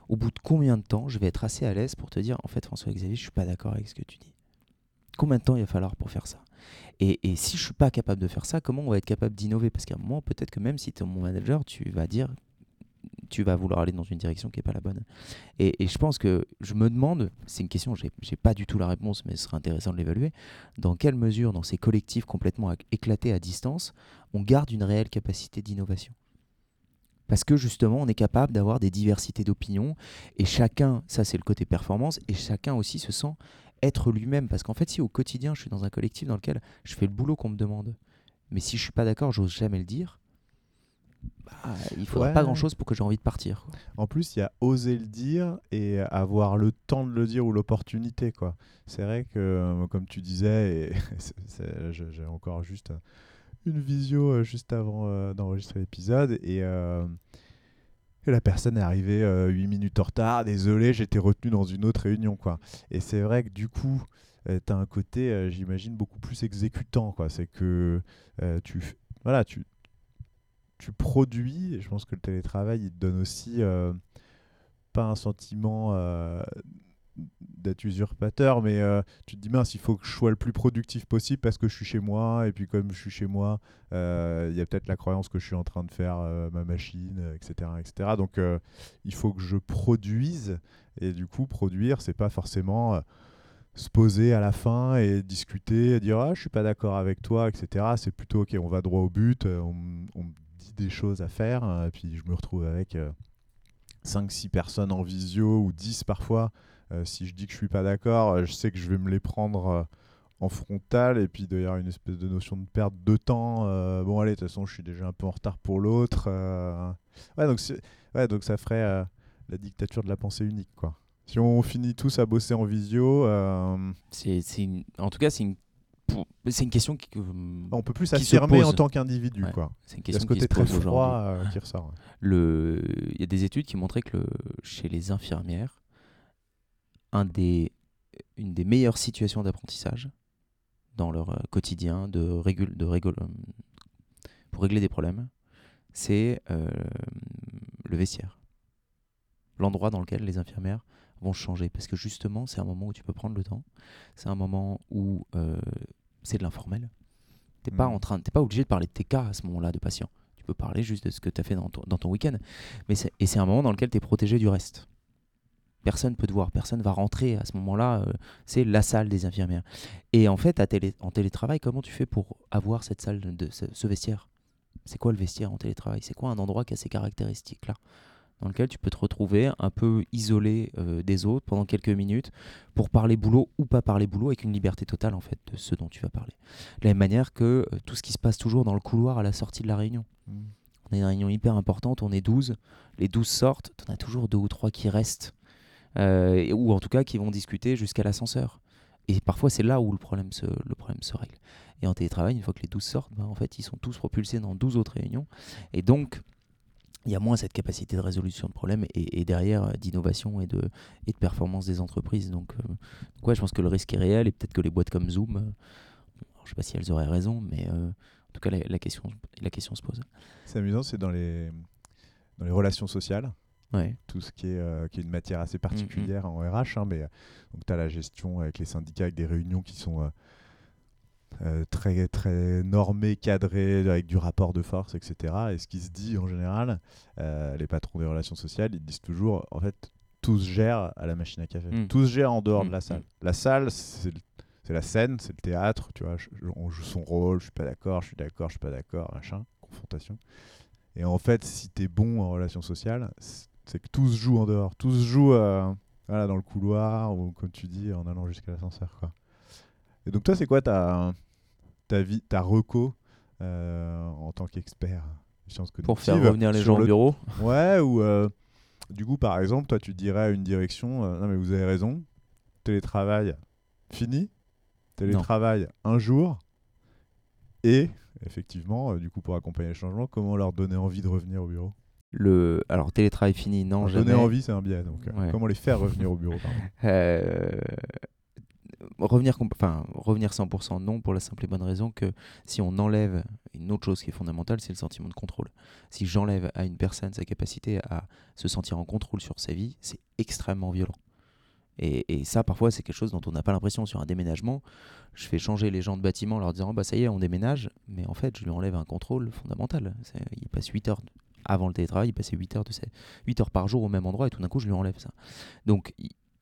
au bout de combien de temps je vais être assez à l'aise pour te dire en fait, François-Xavier, je suis pas d'accord avec ce que tu dis. Combien de temps il va falloir pour faire ça? Et, si je suis pas capable de faire ça, comment on va être capable d'innover? Parce qu'à un moment, peut-être que même si tu es mon manager, tu vas dire tu vas vouloir aller dans une direction qui n'est pas la bonne. Et, je pense que je me demande, c'est une question, je n'ai pas du tout la réponse, mais ce serait intéressant de l'évaluer, dans quelle mesure, dans ces collectifs complètement éclatés à distance, on garde une réelle capacité d'innovation? Parce que justement, on est capable d'avoir des diversités d'opinions et chacun, ça c'est le côté performance, et chacun aussi se sent être lui-même. Parce qu'en fait, si au quotidien, je suis dans un collectif dans lequel je fais le boulot qu'on me demande, mais si je suis pas d'accord, j'ose jamais le dire, bah, il faudrait pas grand chose pour que j'ai envie de partir. En plus, il y a oser le dire et avoir le temps de le dire ou l'opportunité. quoi. C'est vrai que, euh, comme tu disais, j'ai encore juste une visio euh, juste avant euh, d'enregistrer l'épisode et, la personne est arrivée 8 minutes en retard. Désolé, j'étais retenu dans une autre réunion. quoi. Et c'est vrai que du coup, tu as un côté, j'imagine, beaucoup plus exécutant. quoi. C'est que tu, voilà, tu tu produis, je pense que le télétravail, il te donne aussi euh, pas un sentiment euh, d'être usurpateur, mais euh, tu te dis, mince, il faut que je sois le plus productif possible parce que je suis chez moi, et puis comme je suis chez moi, il y a peut-être la croyance que je suis en train de faire ma machine, etc. etc. Donc il faut que je produise, et du coup, produire, c'est pas forcément se poser à la fin et discuter, et dire ah je suis pas d'accord avec toi, etc. C'est plutôt ok, on va droit au but, des choses à faire. euh, puis je me retrouve avec 5-6 euh, personnes en visio ou 10 parfois Euh, si je dis que je suis pas d'accord, euh, je sais que je vais me les prendre en frontal et puis d'ailleurs une espèce de notion de perte de temps. bon allez, de toute façon je suis déjà un peu en retard pour l'autre. Ouais, donc ouais, donc ça ferait la dictature de la pensée unique quoi. Si on finit tous à bosser en visio, C'est, une- En tout cas, c'est une, c'est une question qui, euh, on peut plus s'affirmer en tant qu'individu Ouais. quoi. c'est une question qui se très pose froid euh, qui ressort. ouais. Le... Il y a des études qui montraient que le... chez les infirmières, un des... une des meilleures situations d'apprentissage dans leur euh, quotidien de régul... de régul... euh, pour régler des problèmes, c'est euh, le vestiaire. L'endroit dans lequel les infirmières vont changer. Parce que justement, c'est un moment où tu peux prendre le temps. C'est un moment où euh, c'est de l'informel. T'es pas Mhm. en train, t'es pas obligé de parler de tes cas à ce moment-là de patient. Tu peux parler juste de ce que tu as fait dans ton, dans ton week-end. Mais c'est- et c'est un moment dans lequel tu es protégé du reste. Personne peut te voir, personne va rentrer à ce moment-là. euh, c'est la salle des infirmières. Et en fait, à télé- en télétravail, comment tu fais pour avoir cette salle, de, ce, ce vestiaire? C'est quoi le vestiaire en télétravail? C'est quoi un endroit qui a ces caractéristiques-là? Dans lequel tu peux te retrouver un peu isolé euh, des autres pendant quelques minutes pour parler boulot ou pas parler boulot avec une liberté totale en fait de ce dont tu vas parler. De la même manière que euh, tout ce qui se passe toujours dans le couloir à la sortie de la réunion. On a une réunion hyper importante, on est 12, les 12 sortent, tu en as toujours deux ou trois qui restent, euh, ou en tout cas qui vont discuter jusqu'à l'ascenseur. Et parfois c'est là où le problème, se, le problème se règle. Et en télétravail, une fois que les 12 sortent, ben, en fait ils sont tous propulsés dans 12 autres réunions. Et donc il y a moins cette capacité de résolution de problèmes et, et derrière euh, d'innovation et de, et de performance des entreprises. Donc, euh, donc ouais, je pense que le risque est réel et peut-être que les boîtes comme Zoom, euh, je sais pas si elles auraient raison, mais euh, en tout cas la, la question, la question se pose. C'est amusant, c'est dans les, dans les relations sociales, Ouais. tout ce qui est, qui est une matière Mm, assez particulière en RH. hein, mais tu as la gestion avec les syndicats, avec des réunions qui sont euh, très, très normées, cadrées, avec du rapport de force, etc. Et ce qui se dit en général, euh, les patrons des relations sociales, ils disent toujours, en fait, tout se gère à la machine à café. Mm. Tout se gère en dehors de Mm, la salle. mm. La salle, c'est la scène, c'est le théâtre, tu vois, je- je- on joue son rôle, je suis pas d'accord, je suis d'accord, je suis pas d'accord, machin, confrontation. Et en fait, si tu es bon en relation sociale, c- c'est que tout se joue en dehors, tout se joue euh, voilà, dans le couloir ou comme tu dis en allant jusqu'à l'ascenseur quoi. Et donc toi, c'est quoi ta ta vie, ta reco euh, en tant qu'expert? Pour faire revenir les gens au bureau. Ouais, ou euh, du coup, par exemple, toi, tu dirais à une direction, euh, non mais vous avez raison, télétravail fini, télétravail un jour, et effectivement, du coup, pour accompagner le changement, comment leur donner envie de revenir au bureau? Le... Alors, télétravail fini, non, jamais. Donner envie, c'est un biais, donc Ouais. comment les faire revenir au bureau pardon? Euh, revenir, enfin, revenir 100% non, pour la simple et bonne raison que si on enlève une autre chose qui est fondamentale, c'est le sentiment de contrôle. Si j'enlève à une personne sa capacité à se sentir en contrôle sur sa vie, c'est extrêmement violent. Et, et ça, parfois, c'est quelque chose dont on n'a pas l'impression sur un déménagement. Je fais changer les gens de bâtiment en leur disant bah ça y est, on déménage, mais en fait, je lui enlève un contrôle fondamental. Il passe 8 heures avant le télétravail, il passait 8 heures, de ses- 8 heures par jour au même endroit et tout d'un coup, je lui enlève ça. Donc,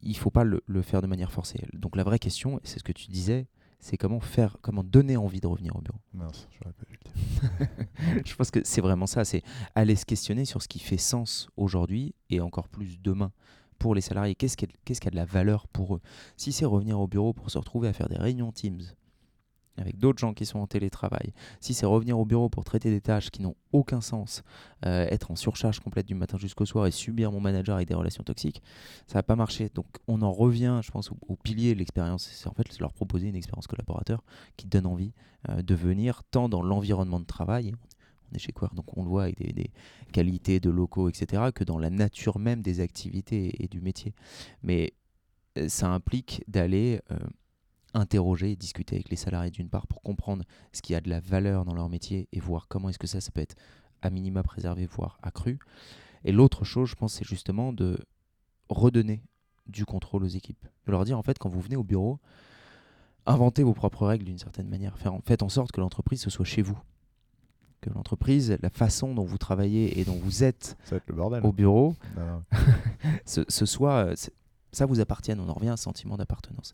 il- faut pas le, le faire de manière forcée. Donc la vraie question, c'est ce que tu disais, c'est comment faire, comment donner envie de revenir au bureau. Mince, j'aurais pas dû le dire. Je pense que c'est vraiment ça, c'est aller se questionner sur ce qui fait sens aujourd'hui et encore plus demain pour les salariés. Qu'est-ce qui, a- qu'est-ce qui a de la valeur pour eux? Si c'est revenir au bureau pour se retrouver à faire des réunions Teams avec d'autres gens qui sont en télétravail, si c'est revenir au bureau pour traiter des tâches qui n'ont aucun sens, euh, être en surcharge complète du matin jusqu'au soir et subir mon manager avec des relations toxiques, ça va pas marcher. Donc on en revient, je pense, au, pilier de l'expérience. C'est en fait leur proposer une expérience collaborateur qui donne envie euh, de venir tant dans l'environnement de travail, on est chez Quare, donc on le voit avec des, qualités de locaux, etc., que dans la nature même des activités et du métier. Mais euh, ça implique d'aller interroger et discuter avec les salariés d'une part pour comprendre ce qui a de la valeur dans leur métier et voir comment est-ce que ça, ça peut être à minima préservé, voire accru. Et l'autre chose, je pense, c'est justement de redonner du contrôle aux équipes. De leur dire, en fait, quand vous venez au bureau, inventez vos propres règles d'une certaine manière. Faire, en- faites en sorte que l'entreprise, ce soit chez vous. Que l'entreprise, la façon dont vous travaillez et dont vous êtes le bordel. au bureau, Non, non. ce, ce soit... Ça vous appartienne, on en revient à un sentiment d'appartenance.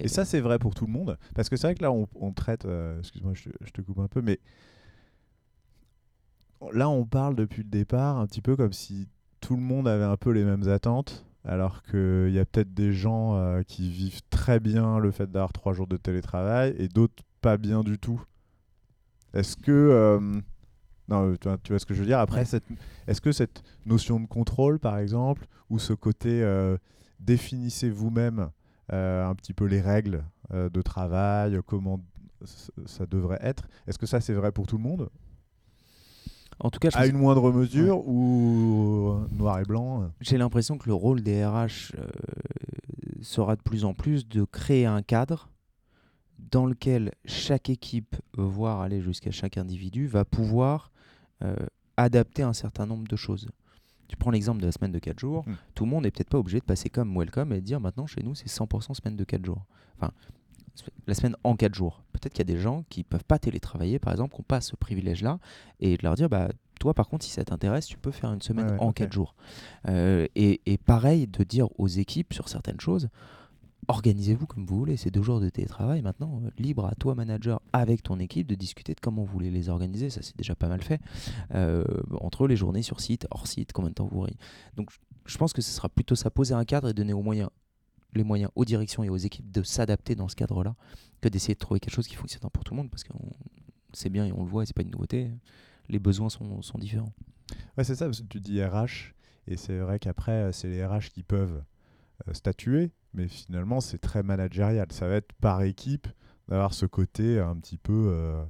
Et ça, c'est vrai pour tout le monde. Parce que c'est vrai que là, on, on traite. euh, Excuse-moi, je, te- je te coupe un peu, mais là, on parle depuis le départ un petit peu comme si tout le monde avait un peu les mêmes attentes alors qu'il y a peut-être des gens euh, qui vivent très bien le fait d'avoir trois jours de télétravail et d'autres pas bien du tout. Est-ce que... euh, non, tu vois, tu vois ce que je veux dire? Après, Ouais. est-ce que cette notion de contrôle, par exemple, ou ce côté euh, définissez vous-même euh, un petit peu les règles euh, de travail, comment ça devrait être, est-ce que ça c'est vrai pour tout le monde? En tout cas, À une moindre mesure ou euh, noir et blanc j'ai l'impression que le rôle des RH euh, sera de plus en plus de créer un cadre dans lequel chaque équipe, voire aller jusqu'à chaque individu, va pouvoir adapter un certain nombre de choses. Tu prends l'exemple de la semaine de 4 jours, Mm. tout le monde n'est peut-être pas obligé de passer comme welcome et de dire maintenant chez nous c'est 100% semaine de 4 jours. Enfin, la semaine en 4 jours. Peut-être qu'il y a des gens qui peuvent pas télétravailler, par exemple, qui n'ont pas ce privilège-là, et de leur dire, bah, toi, par contre, si ça t'intéresse, tu peux faire une semaine Ouais, en ok. 4 jours. Euh, et, et pareil, de dire aux équipes sur certaines choses, organisez-vous comme vous voulez. C'est deux jours de télétravail maintenant, libre à toi, manager, avec ton équipe, de discuter de comment vous voulez les organiser. Ça, c'est déjà pas mal fait. Euh, entre les journées sur site, hors site, combien de temps vous aurez. Donc, je- pense que ce sera plutôt ça, poser un cadre et donner les moyens aux directions et aux équipes de s'adapter dans ce cadre-là, que d'essayer de trouver quelque chose qui fonctionne pour tout le monde, parce qu'on c'est bien et on le voit, et c'est pas une nouveauté. Les besoins sont, différents. Ouais, c'est ça, parce que tu dis RH, et c'est vrai qu'après, c'est les RH qui peuvent euh, statuer, mais finalement, c'est très managérial. Ça va être par équipe d'avoir ce côté un petit peu euh,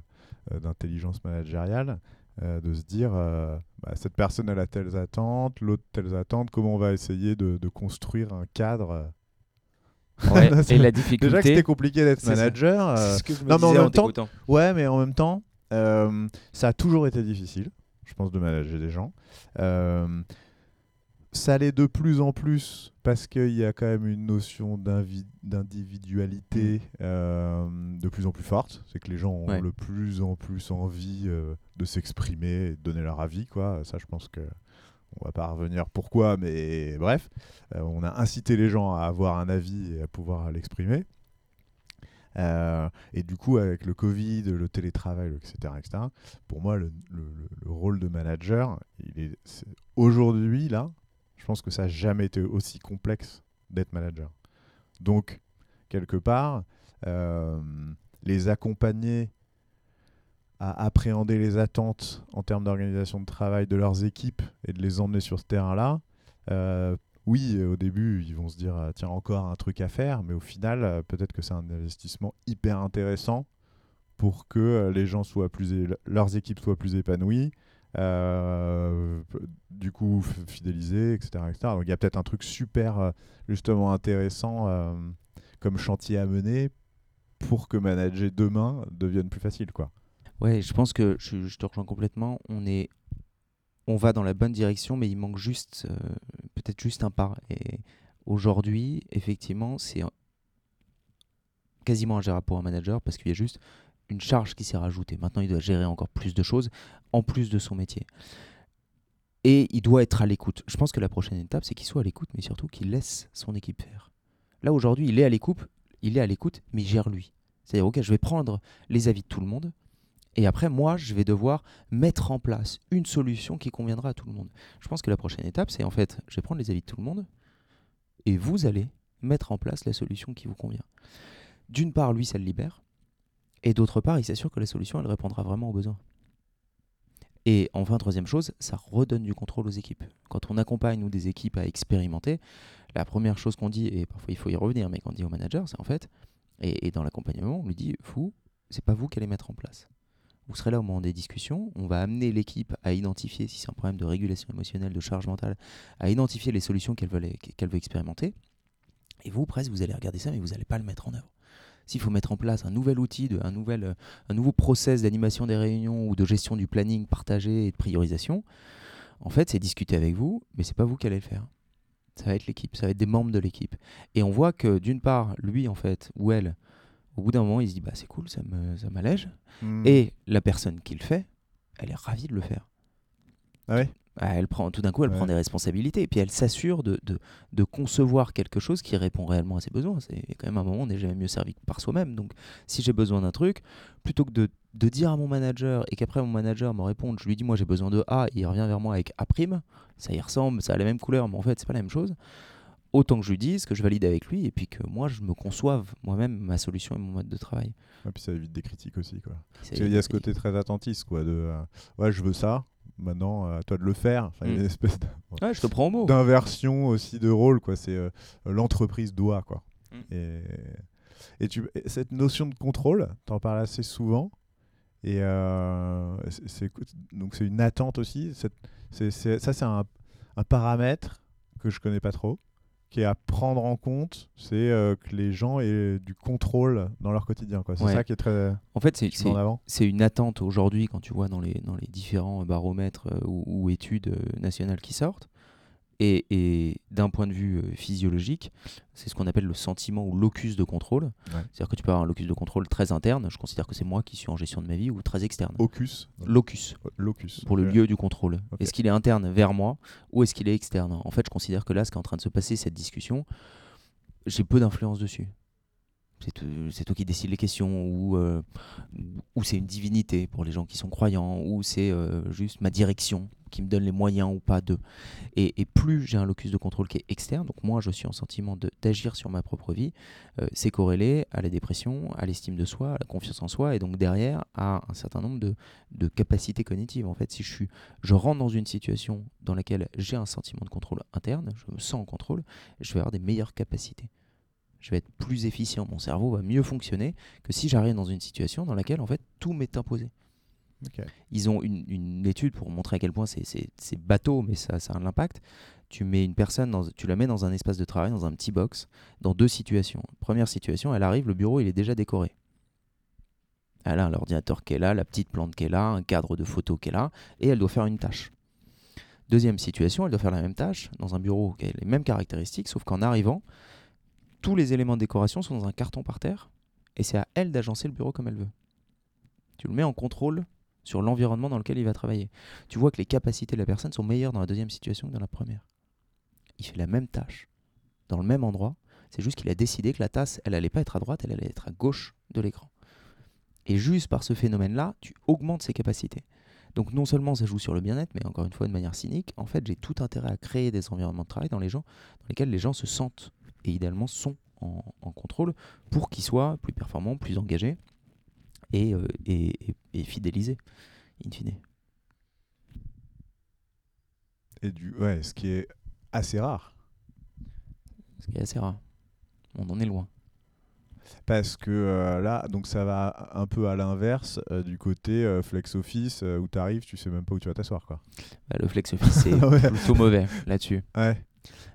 euh, d'intelligence managériale, euh, de se dire, euh, bah, cette personne, elle a telles attentes, l'autre telles attentes, comment on va essayer de, de construire un cadre. Ouais, et la Déjà que difficulté. c'était compliqué d'être manager. c'est ce que je me non, mais en même temps-. Ouais, mais en même temps, ça a toujours été difficile, je pense, de manager des gens. Ça l'est de plus en plus parce qu'il y a quand même une notion d'individualité euh, de plus en plus forte. C'est que les gens ont Ouais. de plus en plus envie euh, de s'exprimer et de donner leur avis. Quoi. Ça, je pense que on va pas revenir pourquoi, mais bref, Euh, on a incité les gens à avoir un avis et à pouvoir l'exprimer. Euh, et du coup, avec le Covid, le télétravail, etc., etc., pour moi, le, le- le rôle de manager, il est, aujourd'hui, là, je pense que ça n'a jamais été aussi complexe d'être manager. Donc, quelque part, euh, les accompagner à appréhender les attentes en termes d'organisation de travail de leurs équipes et de les emmener sur ce terrain-là, euh, oui, au début, ils vont se dire euh, tiens, encore un truc à faire, mais au final, euh, peut-être que c'est un investissement hyper intéressant pour que les gens soient plus, leurs équipes soient plus épanouies, euh, du coup f- fidélisées, etc.. Donc il y a peut-être un truc super euh, justement intéressant euh, comme chantier à mener pour que manager demain devienne plus facile, quoi. Ouais, je pense que je, te rejoins complètement. On est, on va dans la bonne direction, mais il manque juste, peut-être juste un pas. Et aujourd'hui, effectivement, c'est quasiment ingérable pour un manager parce qu'il y a juste une charge qui s'est rajoutée. Maintenant, il doit gérer encore plus de choses en plus de son métier. Et il doit être à l'écoute. Je pense que la prochaine étape, c'est qu'il soit à l'écoute, mais surtout qu'il laisse son équipe faire. Là, aujourd'hui, il est à l'écoute, il est à l'écoute, mais il gère lui. C'est-à-dire, ok, je vais prendre les avis de tout le monde, et après, moi, je vais devoir mettre en place une solution qui conviendra à tout le monde. Je pense que la prochaine étape, c'est en fait, je vais prendre les avis de tout le monde et vous allez mettre en place la solution qui vous convient. D'une part, lui, ça le libère. Et d'autre part, il s'assure que la solution, elle répondra vraiment aux besoins. Et enfin, troisième chose, ça redonne du contrôle aux équipes. Quand on accompagne nous des équipes à expérimenter, la première chose qu'on dit, et parfois il faut y revenir, mais qu'on dit au manager, c'est en fait, et, dans l'accompagnement, on lui dit, vous, c'est pas vous qui allez mettre en place. Vous serez là au moment des discussions. On va amener l'équipe à identifier si c'est un problème de régulation émotionnelle, de charge mentale, à identifier les solutions qu'elle veut expérimenter. Et vous, presque, vous allez regarder ça, mais vous n'allez pas le mettre en œuvre. S'il faut mettre en place un nouvel outil, de, un, nouvel, euh, un nouveau process d'animation des réunions ou de gestion du planning partagé et de priorisation, en fait, c'est discuter avec vous, mais c'est pas vous qui allez le faire. Ça va être l'équipe, ça va être des membres de l'équipe. Et on voit que d'une part, lui, en fait, ou elle, au bout d'un moment, il se dit bah c'est cool, ça me ça m'allège. Hmm. Et la personne qui le fait, elle est ravie de le faire. Ah ouais? Elle prend, tout d'un coup, elle Ouais. prend des responsabilités et puis elle s'assure de, de, de concevoir quelque chose qui répond réellement à ses besoins. C'est quand même un moment, on n'est jamais mieux servi que par soi-même. Donc, si j'ai besoin d'un truc, plutôt que de, de dire à mon manager et qu'après mon manager me réponde, je lui dis, moi j'ai besoin de A, il revient vers moi avec A', ça y ressemble, ça a la même couleur, mais en fait, c'est pas la même chose. autant que je lui dise, que je valide avec lui, et puis que moi, je me conçoive moi-même ma solution et mon mode de travail. Et puis ça évite des critiques aussi. Quoi. Qu'il y a ce côté très attentiste, quoi, de euh, ouais, je veux ça, maintenant à toi de le faire. Enfin, il y a Mm. une espèce Ouais, je te prends mot. d'inversion aussi de rôle, quoi. C'est euh, l'entreprise doit, quoi. Mm. Et, et tu, et cette notion de contrôle, tu en parles assez souvent. Et euh, c'est- c'est donc c'est une attente aussi. Cette- c'est- c'est- ça, c'est un, un paramètre que je connais pas trop, qui est à prendre en compte. C'est euh, que les gens aient du contrôle dans leur quotidien. C'est Ouais. ça qui est très En fait, c'est une attente aujourd'hui quand tu vois dans les, dans les différents baromètres euh, ou, ou études euh, nationales qui sortent. Et, et d'un point de vue euh, physiologique, c'est ce qu'on appelle le sentiment ou locus de contrôle. C'est-à-dire que tu peux avoir un locus de contrôle très interne, je considère que c'est moi qui suis en gestion de ma vie, ou très externe. Ocus. Locus, Locus. pour le lieu du contrôle. Est-ce qu'il est interne vers moi ou est-ce qu'il est externe? En fait, je considère que là, ce qui est en train de se passer, cette discussion, j'ai peu d'influence dessus. C'est toi qui décides les questions, ou, euh, ou c'est une divinité pour les gens qui sont croyants, ou c'est euh, juste ma direction qui me donne les moyens ou pas de. Et, plus j'ai un locus de contrôle qui est externe, donc moi je suis en sentiment d'agir sur ma propre vie, euh, c'est corrélé à la dépression, à l'estime de soi, à la confiance en soi, et donc derrière à un certain nombre de, de capacités cognitives. En fait, si je, je rentre dans une situation dans laquelle j'ai un sentiment de contrôle interne, je me sens en contrôle, je vais avoir des meilleures capacités. Je vais être plus efficient, mon cerveau va mieux fonctionner que si j'arrive dans une situation dans laquelle en fait tout m'est imposé. Ils ont une, une étude pour montrer à quel point c'est- bateau, mais ça, ça a un impact. Tu mets une personne, dans, tu la mets dans un espace de travail, dans un petit box, dans deux situations. Première situation, elle arrive, le bureau il est déjà décoré. Elle a l'ordinateur qui est là, la petite plante qui est là, un cadre de photos qui est là, et elle doit faire une tâche. Deuxième situation, elle doit faire la même tâche dans un bureau qui a les mêmes caractéristiques, sauf qu'en arrivant, tous les éléments de décoration sont dans un carton par terre, et c'est à elle d'agencer le bureau comme elle veut. Tu le mets en contrôle sur l'environnement dans lequel il va travailler. Tu vois que les capacités de la personne sont meilleures dans la deuxième situation que dans la première. Il fait la même tâche, dans le même endroit, c'est juste qu'il a décidé que la tasse, elle allait pas être à droite, elle allait être à gauche de l'écran. Et juste par ce phénomène-là, tu augmentes ses capacités. Donc non seulement ça joue sur le bien-être, mais encore une fois de manière cynique, en fait j'ai tout intérêt à créer des environnements de travail dans, dans lesquels les gens se sentent et idéalement sont en, en contrôle pour qu'ils soient plus performants, plus engagés et, euh, et, et- et fidélisés, in fine. Et du, ouais, ce qui est assez rare. Ce qui est assez rare. On en est loin. Parce que euh, là, donc ça va un peu à l'inverse euh, du côté euh, flex office où tu arrives, tu sais même pas où tu vas t'asseoir. quoi. Bah, le flex office, c'est Ouais. plutôt mauvais là-dessus. Ouais.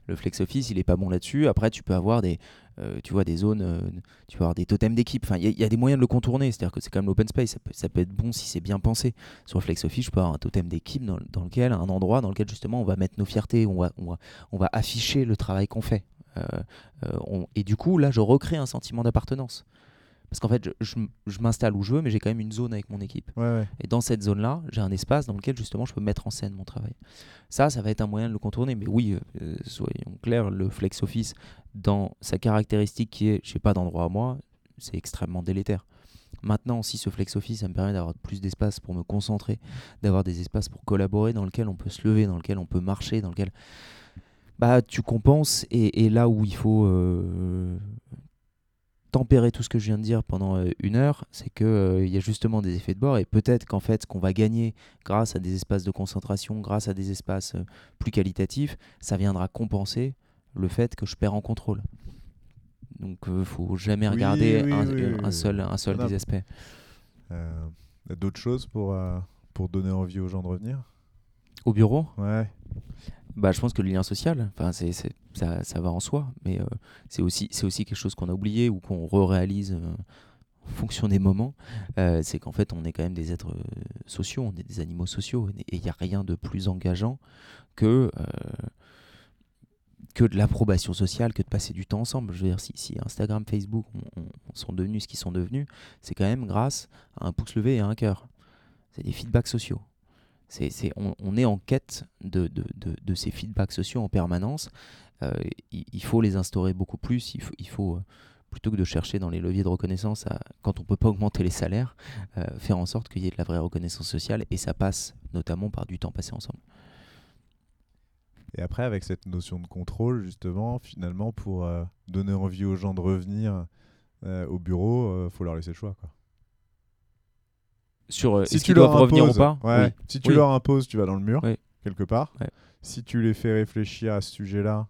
Le flex office, il est pas bon là-dessus. Après, tu peux avoir des, euh, tu vois, des zones, euh, tu peux avoir des totems d'équipe. Enfin, il y, a- des moyens de le contourner. C'est-à-dire que c'est comme l'open space. Ça peut, être bon si c'est bien pensé. Sur le flex office, je peux avoir un totem d'équipe dans, lequel, un endroit dans lequel justement on va mettre nos fiertés, on va, afficher le travail qu'on fait. Euh, et du coup, là, je recrée un sentiment d'appartenance. Parce qu'en fait, je, je m- je m'installe où je veux, mais j'ai quand même une zone avec mon équipe. Ouais, ouais. Et dans cette zone-là, j'ai un espace dans lequel justement je peux mettre en scène mon travail. Ça, ça va être un moyen de le contourner. Mais oui, euh, soyons clairs, le flex office, dans sa caractéristique qui est, je n'ai pas d'endroit à moi, c'est extrêmement délétère. Maintenant, si ce flex office, ça me permet d'avoir plus d'espace pour me concentrer, d'avoir des espaces pour collaborer, dans lequel on peut se lever, dans lequel on peut marcher, dans lequel bah tu compenses. Et, et là où il faut euh, tempérer tout ce que je viens de dire pendant euh, une heure, c'est que euh, il y a justement des effets de bord et peut-être qu'en fait ce qu'on va gagner grâce à des espaces de concentration, grâce à des espaces euh, plus qualitatifs, ça viendra compenser le fait que je perds en contrôle. Donc euh, faut jamais regarder oui, un, oui, un seul, un seul des aspects. D'autres choses pour, pour donner envie aux gens de revenir? Au bureau, Ouais. bah, je pense que le lien social, enfin, c'est- ça, va en soi, mais euh, c'est, aussi, aussi quelque chose qu'on a oublié ou qu'on re-réalise euh, en fonction des moments. Euh, c'est qu'en fait, on est quand même des êtres sociaux, on est des animaux sociaux, et il n'y a rien de plus engageant que, que de l'approbation sociale, que de passer du temps ensemble. Je veux dire, si, Instagram, Facebook on- on- sont devenus ce qu'ils sont devenus, c'est quand même grâce à un pouce levé et à un cœur. C'est des feedbacks sociaux. C'est, c'est- on, est en quête de, de- de ces feedbacks sociaux en permanence. Euh, il, il faut les instaurer beaucoup plus. Il faut, il faut euh, plutôt que de chercher dans les leviers de reconnaissance, à- quand on ne peut pas augmenter les salaires, euh, faire en sorte qu'il y ait de la vraie reconnaissance sociale. Et ça passe notamment par du temps passé ensemble. Et après, avec cette notion de contrôle, justement, finalement, pour euh, donner envie aux gens de revenir euh, au bureau, il faut leur laisser le choix. Quoi. Sur si tu leur doivent revenir ou imposes- pas? ouais, Oui. si tu Oui. leur imposes, tu vas dans le mur, Oui. quelque part. Ouais. Si tu les fais réfléchir à ce sujet-là,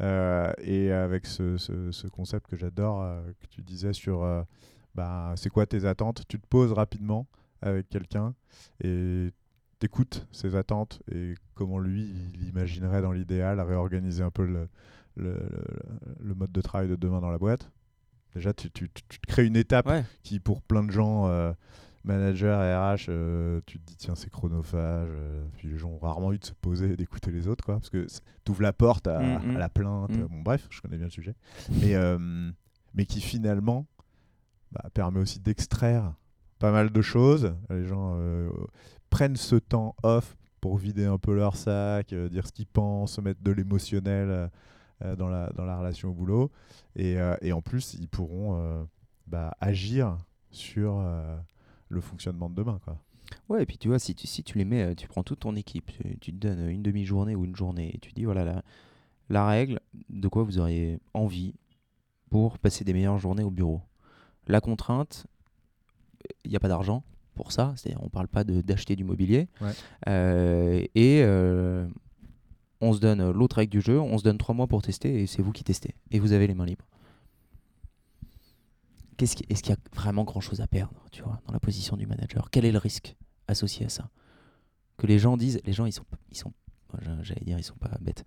et avec ce, ce- ce concept que j'adore, euh, que tu disais sur euh, bah, c'est quoi tes attentes, tu te poses rapidement avec quelqu'un et t'écoutes ses attentes et comment lui, il imaginerait dans l'idéal réorganiser un peu le, le, le- le mode de travail de demain dans la boîte. Déjà, tu, tu- tu- tu te crées une étape Ouais. qui, pour plein de gens, euh, managers, RH, euh, tu te dis, tiens, c'est chronophage. euh, puis les gens ont rarement eu de se poser et d'écouter les autres, quoi. Parce que tu ouvres la porte à, Mm, mm. à la plainte. Mm. Bon, bref, je connais bien le sujet. Mais, euh, mais qui finalement bah, permet aussi d'extraire pas mal de choses. Les gens prennent ce temps off pour vider un peu leur sac, dire ce qu'ils pensent, mettre de l'émotionnel dans, la, dans la relation au boulot. Et, et en plus, ils pourront bah, agir sur le fonctionnement de demain. Quoi. Ouais, et puis tu vois, si tu, si tu les mets, euh, tu prends toute ton équipe, tu, tu te donnes une demi-journée ou une journée, et tu dis, voilà, la, la règle, de quoi vous auriez envie pour passer des meilleures journées au bureau? La contrainte, il n'y a pas d'argent pour ça, c'est-à-dire on parle pas d'acheter du mobilier. Ouais. Euh, et euh, on se donne l'autre règle du jeu, on se donne trois mois pour tester, et c'est vous qui testez. Et vous avez les mains libres. Est-ce qu'il y a vraiment grand-chose à perdre, tu vois, dans la position du manager? Quel est le risque associé à ça? Que les gens disent, les gens ils sont, ils sont, j'allais dire ils sont pas bêtes.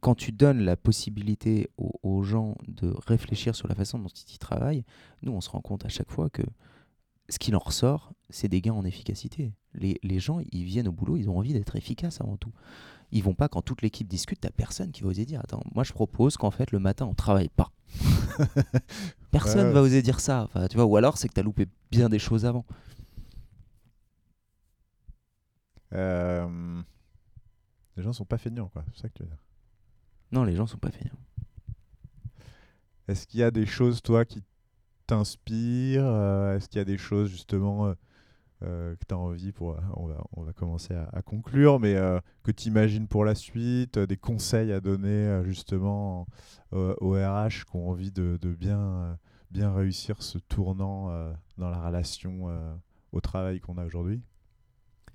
Quand tu donnes la possibilité aux, gens de réfléchir sur la façon dont ils travaillent, nous on se rend compte à chaque fois que ce qui en ressort, c'est des gains en efficacité. Les, les gens, ils viennent au boulot, ils ont envie d'être efficaces avant tout. Ils vont pas quand toute l'équipe discute, t'as personne qui va oser dire attends, moi je propose qu'en fait le matin on travaille pas. Personne Ouais, va oser dire ça. Enfin, tu vois, ou alors c'est que tu as loupé bien des choses avant. Euh, les gens sont pas feignants, quoi. C'est ça que tu veux dire. Non, les gens sont pas finis. Est-ce qu'il y a des choses, toi, qui t'inspirent euh, Est-ce qu'il y a des choses, justement, euh, euh, que tu as envie pour. On va, on va commencer à, conclure, mais euh, que tu imagines pour la suite, euh, des conseils à donner, euh, justement, euh, aux RH qui ont envie de, de bien, euh, bien réussir ce tournant euh, dans la relation euh, au travail qu'on a aujourd'hui?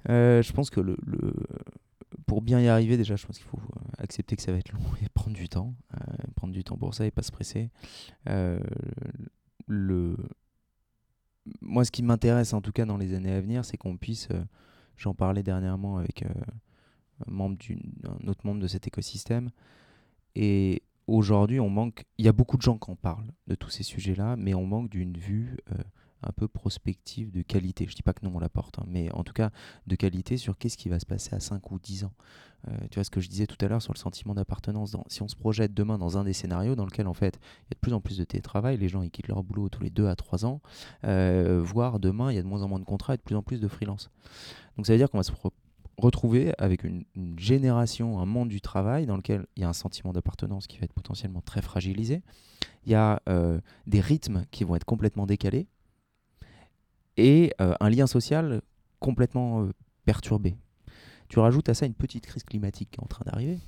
Euh, je pense que le, le- pour bien y arriver, déjà, je pense qu'il faut euh, accepter que ça va être long et prendre du temps. euh, prendre du temps pour ça et pas se presser. Euh, le... Moi, ce qui m'intéresse, en tout cas dans les années à venir, c'est qu'on puisse. euh, J'en parlais dernièrement avec euh, un, membre un autre membre de cet écosystème. Et aujourd'hui, on manque. Il y a beaucoup de gens qui en parlent de tous ces sujets-là, mais on manque d'une vue euh, un peu prospective de qualité. Je dis pas que non, on l'apporte, hein, mais en tout cas de qualité sur qu'est-ce qui va se passer à 5 ou 10 ans. Euh, tu vois ce que je disais tout à l'heure sur le sentiment d'appartenance. Si on se projette demain dans un des scénarios dans lequel en fait il y a de plus en plus de télétravail, les gens ils quittent leur boulot tous les 2 à 3 ans, euh, voire demain il y a de moins en moins de contrats et de plus en plus de freelance. Donc ça veut dire qu'on va se retrouver avec une, une génération, un monde du travail dans lequel il y a un sentiment d'appartenance qui va être potentiellement très fragilisé. Il y a euh, des rythmes qui vont être complètement décalés et euh, un lien social complètement euh, perturbé. Tu rajoutes à ça une petite crise climatique qui est en train d'arriver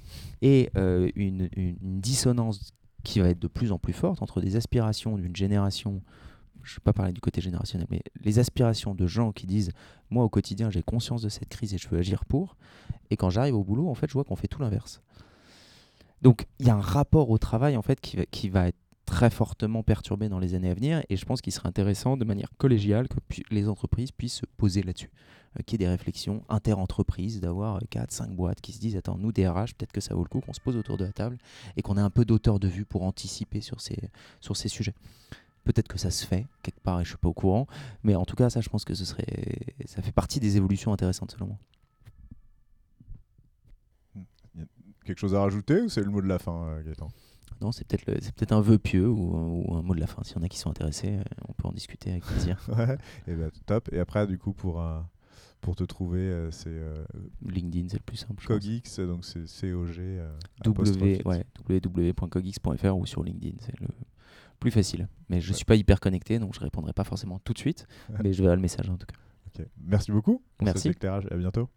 et euh, une, dissonance qui va être de plus en plus forte entre des aspirations d'une génération, je ne vais pas parler du côté générationnel, mais les aspirations de gens qui disent moi au quotidien j'ai conscience de cette crise et je veux agir pour, et quand j'arrive au boulot en fait je vois qu'on fait tout l'inverse. Donc il y a un rapport au travail en fait qui va être très fortement perturbé dans les années à venir et je pense qu'il serait intéressant de manière collégiale que les entreprises puissent se poser là-dessus. Euh, qu'il y ait des réflexions inter-entreprises, d'avoir 4, 5 boîtes qui se disent Attends, nous, DRH, peut-être que ça vaut le coup qu'on se pose autour de la table et qu'on ait un peu d'auteur de vue pour anticiper sur ces, sur ces sujets. Peut-être que ça se fait quelque part et je suis pas au courant, mais en tout cas, ça, je pense que ce serait, ça fait partie des évolutions intéressantes selon moi. Quelque chose à rajouter ou c'est le mot de la fin, euh, Gaëtan? Non, c'est peut-être un vœu pieux ou, ou un mot de la fin. S'il y en a qui sont intéressés, euh, on peut en discuter avec plaisir. Ouais, et ben top. Et après, du coup, pour, euh, pour te trouver, euh, c'est euh, LinkedIn, c'est le plus simple. Cogix, donc c'est C-O-G. euh, W, ouais, www.cogix.fr ou sur LinkedIn, c'est le plus facile. Mais je Ouais. suis pas hyper connecté, donc je répondrai pas forcément tout de suite, mais je verrai le message en tout cas. Merci beaucoup pour Merci. cet éclairage. À bientôt.